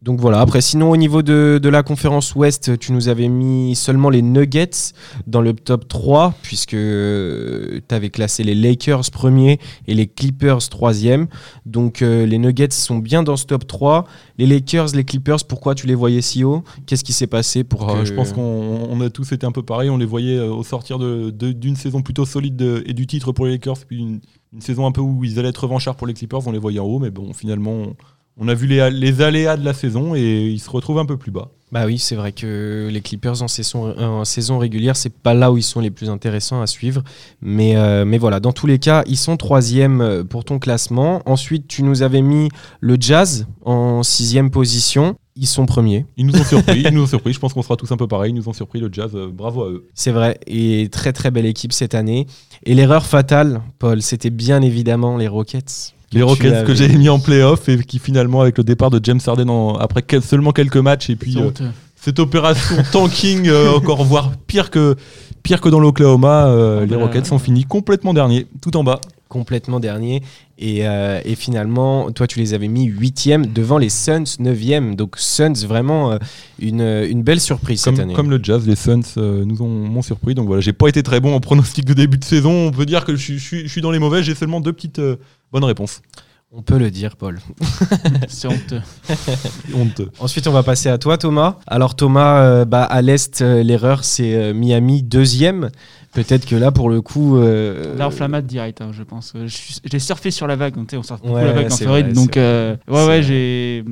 Donc voilà, après sinon au niveau de, de la conférence Ouest, tu nous avais mis seulement les Nuggets dans le top 3, puisque tu avais classé les Lakers premiers et les Clippers troisième. Donc euh, les Nuggets sont bien dans ce top 3. Les Lakers, les Clippers, pourquoi tu les voyais si haut? Qu'est-ce qui s'est passé pour Euh, que- je pense qu'on on a tous été un peu pareil. On les voyait euh, au sortir de- de- d'une saison plutôt solide de- et du titre pour les Lakers, puis une, une saison un peu où ils allaient être revanchards pour les Clippers. On les voyait en haut, mais bon, finalement, on, on a vu les, les aléas de la saison et ils se retrouvent un peu plus bas. Bah oui, c'est vrai que les Clippers en saison, en saison régulière, c'est pas là où ils sont les plus intéressants à suivre. Mais, euh, mais voilà, dans tous les cas, ils sont troisième euh, pour ton classement. Ensuite, tu nous avais mis le Jazz en sixième position. Ils sont premiers, Ils nous ont surpris, ils nous ont surpris. Je pense qu'on sera tous un peu pareil. Ils nous ont surpris le Jazz. euh, bravo à eux. c'est vrai, et très très belle équipe cette année. Et l'erreur fatale, Paul, c'était bien évidemment les Rockets. Les Rockets que j'ai mis en playoff et qui finalement, avec le départ de James Harden en- après quel- seulement quelques matchs et puis euh, cette opération tanking, euh, encore voire pire que, pire que dans l'Oklahoma, euh, les Voilà. Rockets sont finis complètement derniers, tout en bas. Complètement dernier. Et, euh, et finalement, toi, tu les avais mis huitième devant les Suns, neuvième. Donc Suns, vraiment euh, une, une belle surprise cette Comme, année. comme le Jazz, les Suns euh, nous ont m'ont surpris. Donc voilà, j'ai pas été très bon en pronostic de début de saison. On peut dire que je suis, je suis- je suis dans les mauvais. J'ai seulement deux petites bonnes réponses. On peut le dire, Paul. C'est honteux. Honteux. Ensuite, on va passer à toi, Thomas. Alors, Thomas, euh, bah, à l'Est, euh, l'erreur, c'est euh, Miami deuxième. Peut-être que là, pour le coup. euh, L'inflammate direct, hein, je pense. J'ai surfé sur la vague, sais, on sort beaucoup Ouais, la vague en Floride. vrai, donc, euh, ouais, ouais, j'ai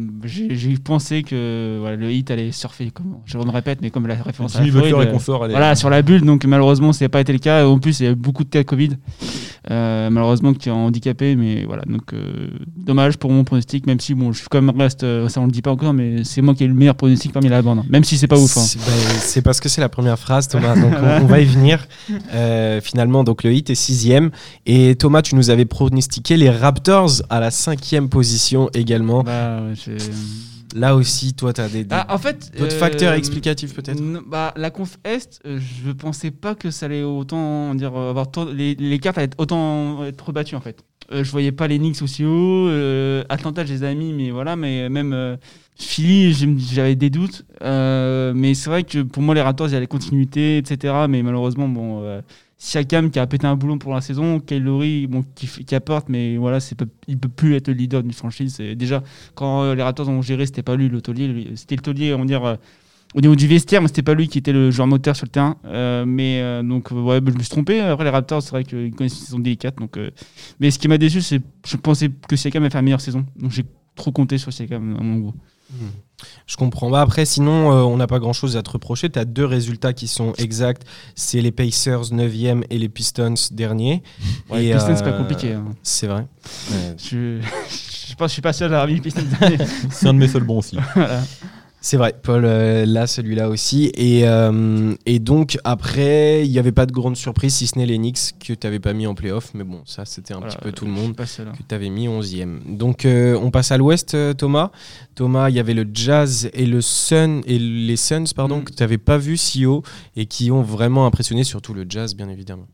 pensé que voilà, le hit allait surfer. Comme, je me répète, mais comme la référence à la Floride, et euh, consorts, elle est- Voilà, sur la bulle, donc malheureusement, ça n'a pas été le cas. En plus, il y a eu beaucoup de cas de Covid, euh, malheureusement, qui ont handicapé. Mais voilà, donc euh, dommage pour mon pronostic, même si bon, je suis quand même reste, euh, ça on le dit pas encore, mais c'est moi qui ai le meilleur pronostic parmi la bande, hein. même si c'est pas ouf. hein. C'est bah, c'est parce que c'est la première phrase, Thomas. Donc on, on va y venir. Euh, finalement, donc le hit est sixième. Et Thomas, tu nous avais pronostiqué les Raptors à la cinquième position également. Bah, ouais, j'ai- Là aussi, toi, tu as des, des- Ah, en fait, d'autres euh, facteurs explicatifs peut-être? Bah, la conf Est, euh, je pensais pas que ça allait autant dire euh, avoir les, les cartes allaient être autant être rebattues en fait. Euh, je voyais pas les Knicks aussi haut. euh, Atlanta, je les ai mis, mais voilà, mais même euh, Philly, j'avais des doutes. Euh, mais c'est vrai que pour moi, les Raptors, il y a les continuités, etc. Mais malheureusement, bon. Siakam qui a pété un boulon pour la saison, Kyle Lowry bon, qui, apporte, mais voilà, c'est il peut plus être le leader d'une franchise. Et déjà, quand les Raptors ont géré, c'était pas lui le taulier, c'était le taulier, on va dire, au niveau du vestiaire, mais c'était pas lui qui était le joueur moteur sur le terrain. Euh, mais euh, donc, euh, ouais, bah, je me suis trompé. Après, les Raptors, c'est vrai qu'ils connaissent une saison délicate. Donc, euh, mais ce qui m'a déçu, c'est je pensais que Siakam allait faire une meilleure saison. Donc, j'ai trop compté sur Siakam, à mon goût. Je comprends. Bah après, sinon, euh, on n'a pas grand-chose à te reprocher. Tu as deux résultats qui sont exacts. C'est les Pacers 9e et les Pistons dernier. Ouais, Et, les Pistons, c'est pas compliqué. hein. C'est vrai. Je, je, pense, je suis pas sûr d'avoir mis les Pistons. C'est un de mes seuls bons aussi. voilà. C'est vrai, Paul, euh, là, celui-là aussi. Et, euh, et donc, après, il n'y avait pas de grande surprise, si ce n'est les Knicks que tu n'avais pas mis en playoff. Mais bon, ça, c'était un Voilà, petit peu tout le monde hein. que tu avais mis 11e. Donc, euh, on passe à l'ouest, euh, Thomas. Thomas, il y avait le Jazz et le Sun, et les Suns, pardon, Mm. que tu n'avais pas vu si haut et qui ont vraiment impressionné, surtout le Jazz, bien évidemment.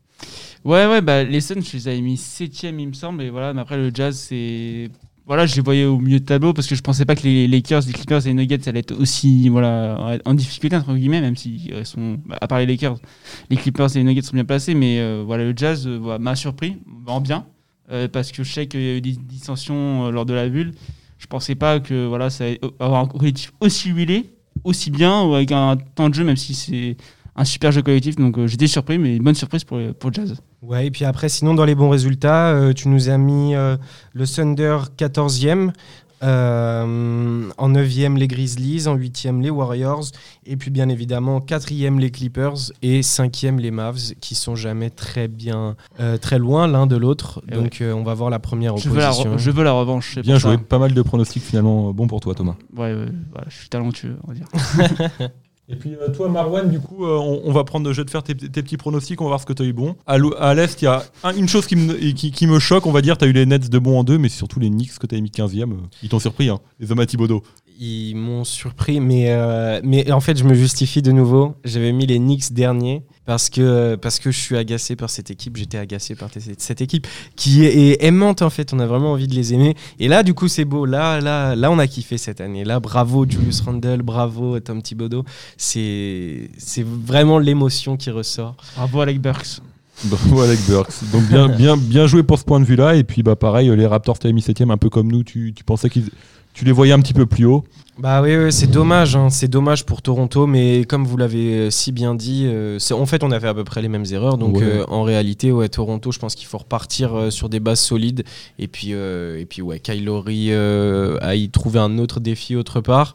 Ouais, ouais, bah, les Suns, je les avais mis 7 il me semble. Et voilà, mais après, le Jazz, c'est. Voilà, je les voyais au milieu de tableau parce que je pensais pas que les Lakers, les Clippers et les Nuggets allaient être aussi voilà, en difficulté, entre guillemets, même si euh, à part les Lakers, les Clippers et les Nuggets sont bien placés. Mais euh, voilà, le Jazz euh, voilà, m'a surpris, en bien, parce que je sais qu'il y a eu des dissensions lors de la bulle. Je pensais pas que voilà, ça allait avoir un collectif aussi huilé, aussi bien, ou avec un temps de jeu, même si c'est un super jeu collectif. Donc euh, j'étais surpris, mais une bonne surprise pour, pour Jazz. Ouais, et puis après, sinon, dans les bons résultats, euh, tu nous as mis euh, le Thunder 14e. euh, en 9e, les Grizzlies. En 8e, les Warriors. Et puis, bien évidemment, 4e, les Clippers. Et 5e, les Mavs, qui sont jamais très bien, euh, très loin l'un de l'autre. Et Donc, euh, on va voir la première Je veux, la, opposition. re- je veux la revanche. c'est Bien joué. ça. Pas mal de pronostics finalement bons pour toi, Thomas. Ouais, ouais, voilà, je suis talentueux, on va dire. Et puis euh, toi, Marwan, du coup, euh, on, va prendre le jeu de faire tes, petits pronostics, on va voir ce que tu as eu bon. À l'Est, il y a un- une chose qui me, choque, on va dire, tu as eu les Nets de bon en deux, mais surtout les Knicks que tu as mis 15e. euh, ils t'ont surpris, hein, les hommes à Thibodeau. Ils m'ont surpris, mais, euh, mais en fait, je me justifie de nouveau. J'avais mis les Knicks derniers parce que, parce que je suis agacé par cette équipe. J'étais agacé par cette équipe qui est, aimante, en fait. On a vraiment envie de les aimer. Et là, du coup, c'est beau. Là, là, là, on a kiffé cette année. Là, bravo Julius Randle, bravo Tom Thibodeau. C'est c'est vraiment l'émotion qui ressort. Bravo, Alec Burks. Bravo Alec Burks. Donc bien, bien, bien joué pour ce point de vue-là. Et puis bah pareil, les Raptors, tu mis 7 un peu comme nous, tu, tu pensais qu'ils tu les voyais un petit peu plus haut. Bah oui, oui, c'est dommage, hein. c'est dommage pour Toronto, mais comme vous l'avez euh, si bien dit, euh, en fait on a fait à peu près les mêmes erreurs, donc Ouais. euh, en réalité, ouais, Toronto, je pense qu'il faut repartir euh, sur des bases solides, et puis, et puis ouais, Kyle Lowry a y trouvé un autre défi autre part,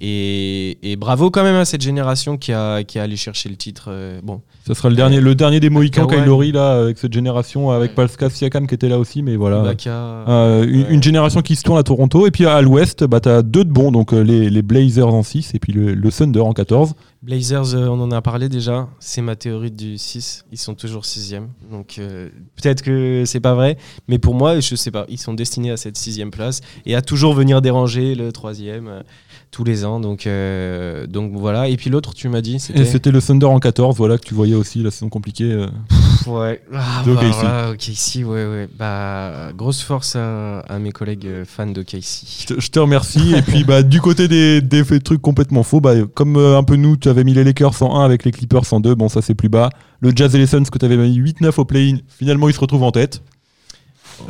et, et bravo quand même à cette génération qui a, qui a allé chercher le titre. bon, Ça sera le dernier, le dernier des Mohicans. Kyle Lowry, là, avec cette génération, avec. Pascal Siakam qui était là aussi, mais voilà. Ibaka, une, une génération qui se tourne à Toronto. Et puis à l'ouest, bah, tu as deux de bons, donc les, les Blazers en 6 et puis le, le Thunder en 14. Blazers, euh, on en a parlé déjà. C'est ma théorie du 6. Ils sont toujours 6 Donc euh, peut-être que c'est pas vrai. Mais pour moi, je sais pas. Ils sont destinés à cette 6 place et à toujours venir déranger le 3 tous les ans. Donc, euh, donc voilà. Et puis l'autre, tu m'as dit, Et c'était. c'était le Thunder en 14, voilà, que tu voyais aussi la saison compliquée. euh. Ouais. Ah, De bah, OKC. voilà, OKC, ouais, ouais. Bah, grosse force à, à mes collègues euh, fans de KC. je te remercie. et puis bah, du côté des, des trucs complètement faux, bah, comme euh, un peu nous, tu avais mis les Lakers en 1 avec les Clippers en 2, bon ça c'est plus bas. Le Jazz et les Suns que tu avais mis 8-9 au play-in, finalement ils se retrouvent en tête.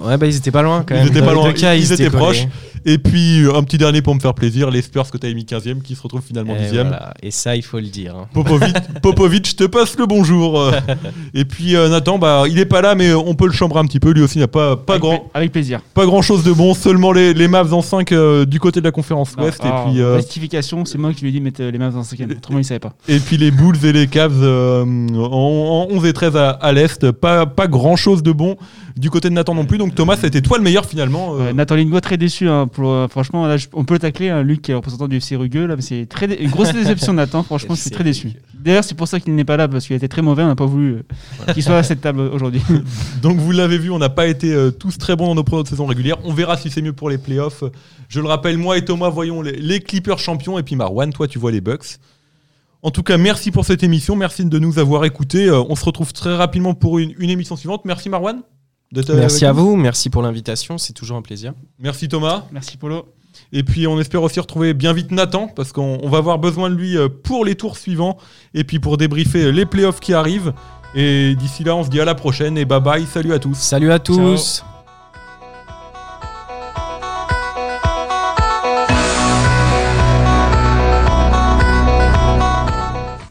Ouais, bah ils étaient pas loin quand Ils même. étaient Dans pas loin, cas, ils étaient collés. proches. Et puis un petit dernier pour me faire plaisir, les Spurs que tu as mis 15e qui se retrouvent finalement Et 10e. voilà. Et ça, il faut le dire. hein. Popovic, Popovic, je te passe le bonjour. Euh, Et puis euh, Nathan, bah, il est pas là, mais on peut le chambrer un petit peu. Lui aussi n'a pas, pas, avec, grand, avec plaisir. pas grand chose de bon, seulement les, les Mavs en 5 euh, du côté de la conférence Ouest. Alors, et, puis, euh, Rectification, c'est moi qui lui ai dit de mettre euh, les dans le cinquième. Autrement, il savait pas. et puis les Bulls et les Cavs euh, en, en 11 et 13 à, à l'Est. Pas, pas grand chose de bon du côté de Nathan non plus. Donc Thomas, c'était toi le meilleur finalement. euh, Nathan Lingua très déçu. hein, pour, euh, franchement, là, on peut le tacler. hein, Luc qui est représentant du FC Rugueux. Là, mais c'est très dé- une grosse déception Nathan. Franchement, je suis très déçu. D'ailleurs, c'est pour ça qu'il n'est pas là parce qu'il a été très mauvais. On n'a pas voulu euh, qu'il soit à cette table aujourd'hui. Donc vous l'avez vu, on n'a pas été euh, tous très bons dans nos pronos de saison régulière. On verra si c'est mieux pour les playoffs. Je le rappelle, moi et Thomas voyons les, les Clippers champions et puis Marwan, toi tu vois les Bucks. En tout cas, merci pour cette émission, merci de nous avoir écoutés. On se retrouve très rapidement pour une, une émission suivante. Merci Marwan. Merci à vous, merci pour l'invitation, c'est toujours un plaisir. Merci Thomas. Merci Polo. Et puis on espère aussi retrouver bien vite Nathan, parce qu'on on va avoir besoin de lui euh, pour les tours suivants, et puis pour débriefer les playoffs qui arrivent. Et d'ici là, on se dit à la prochaine, et bye bye, salut à tous. Salut à tous.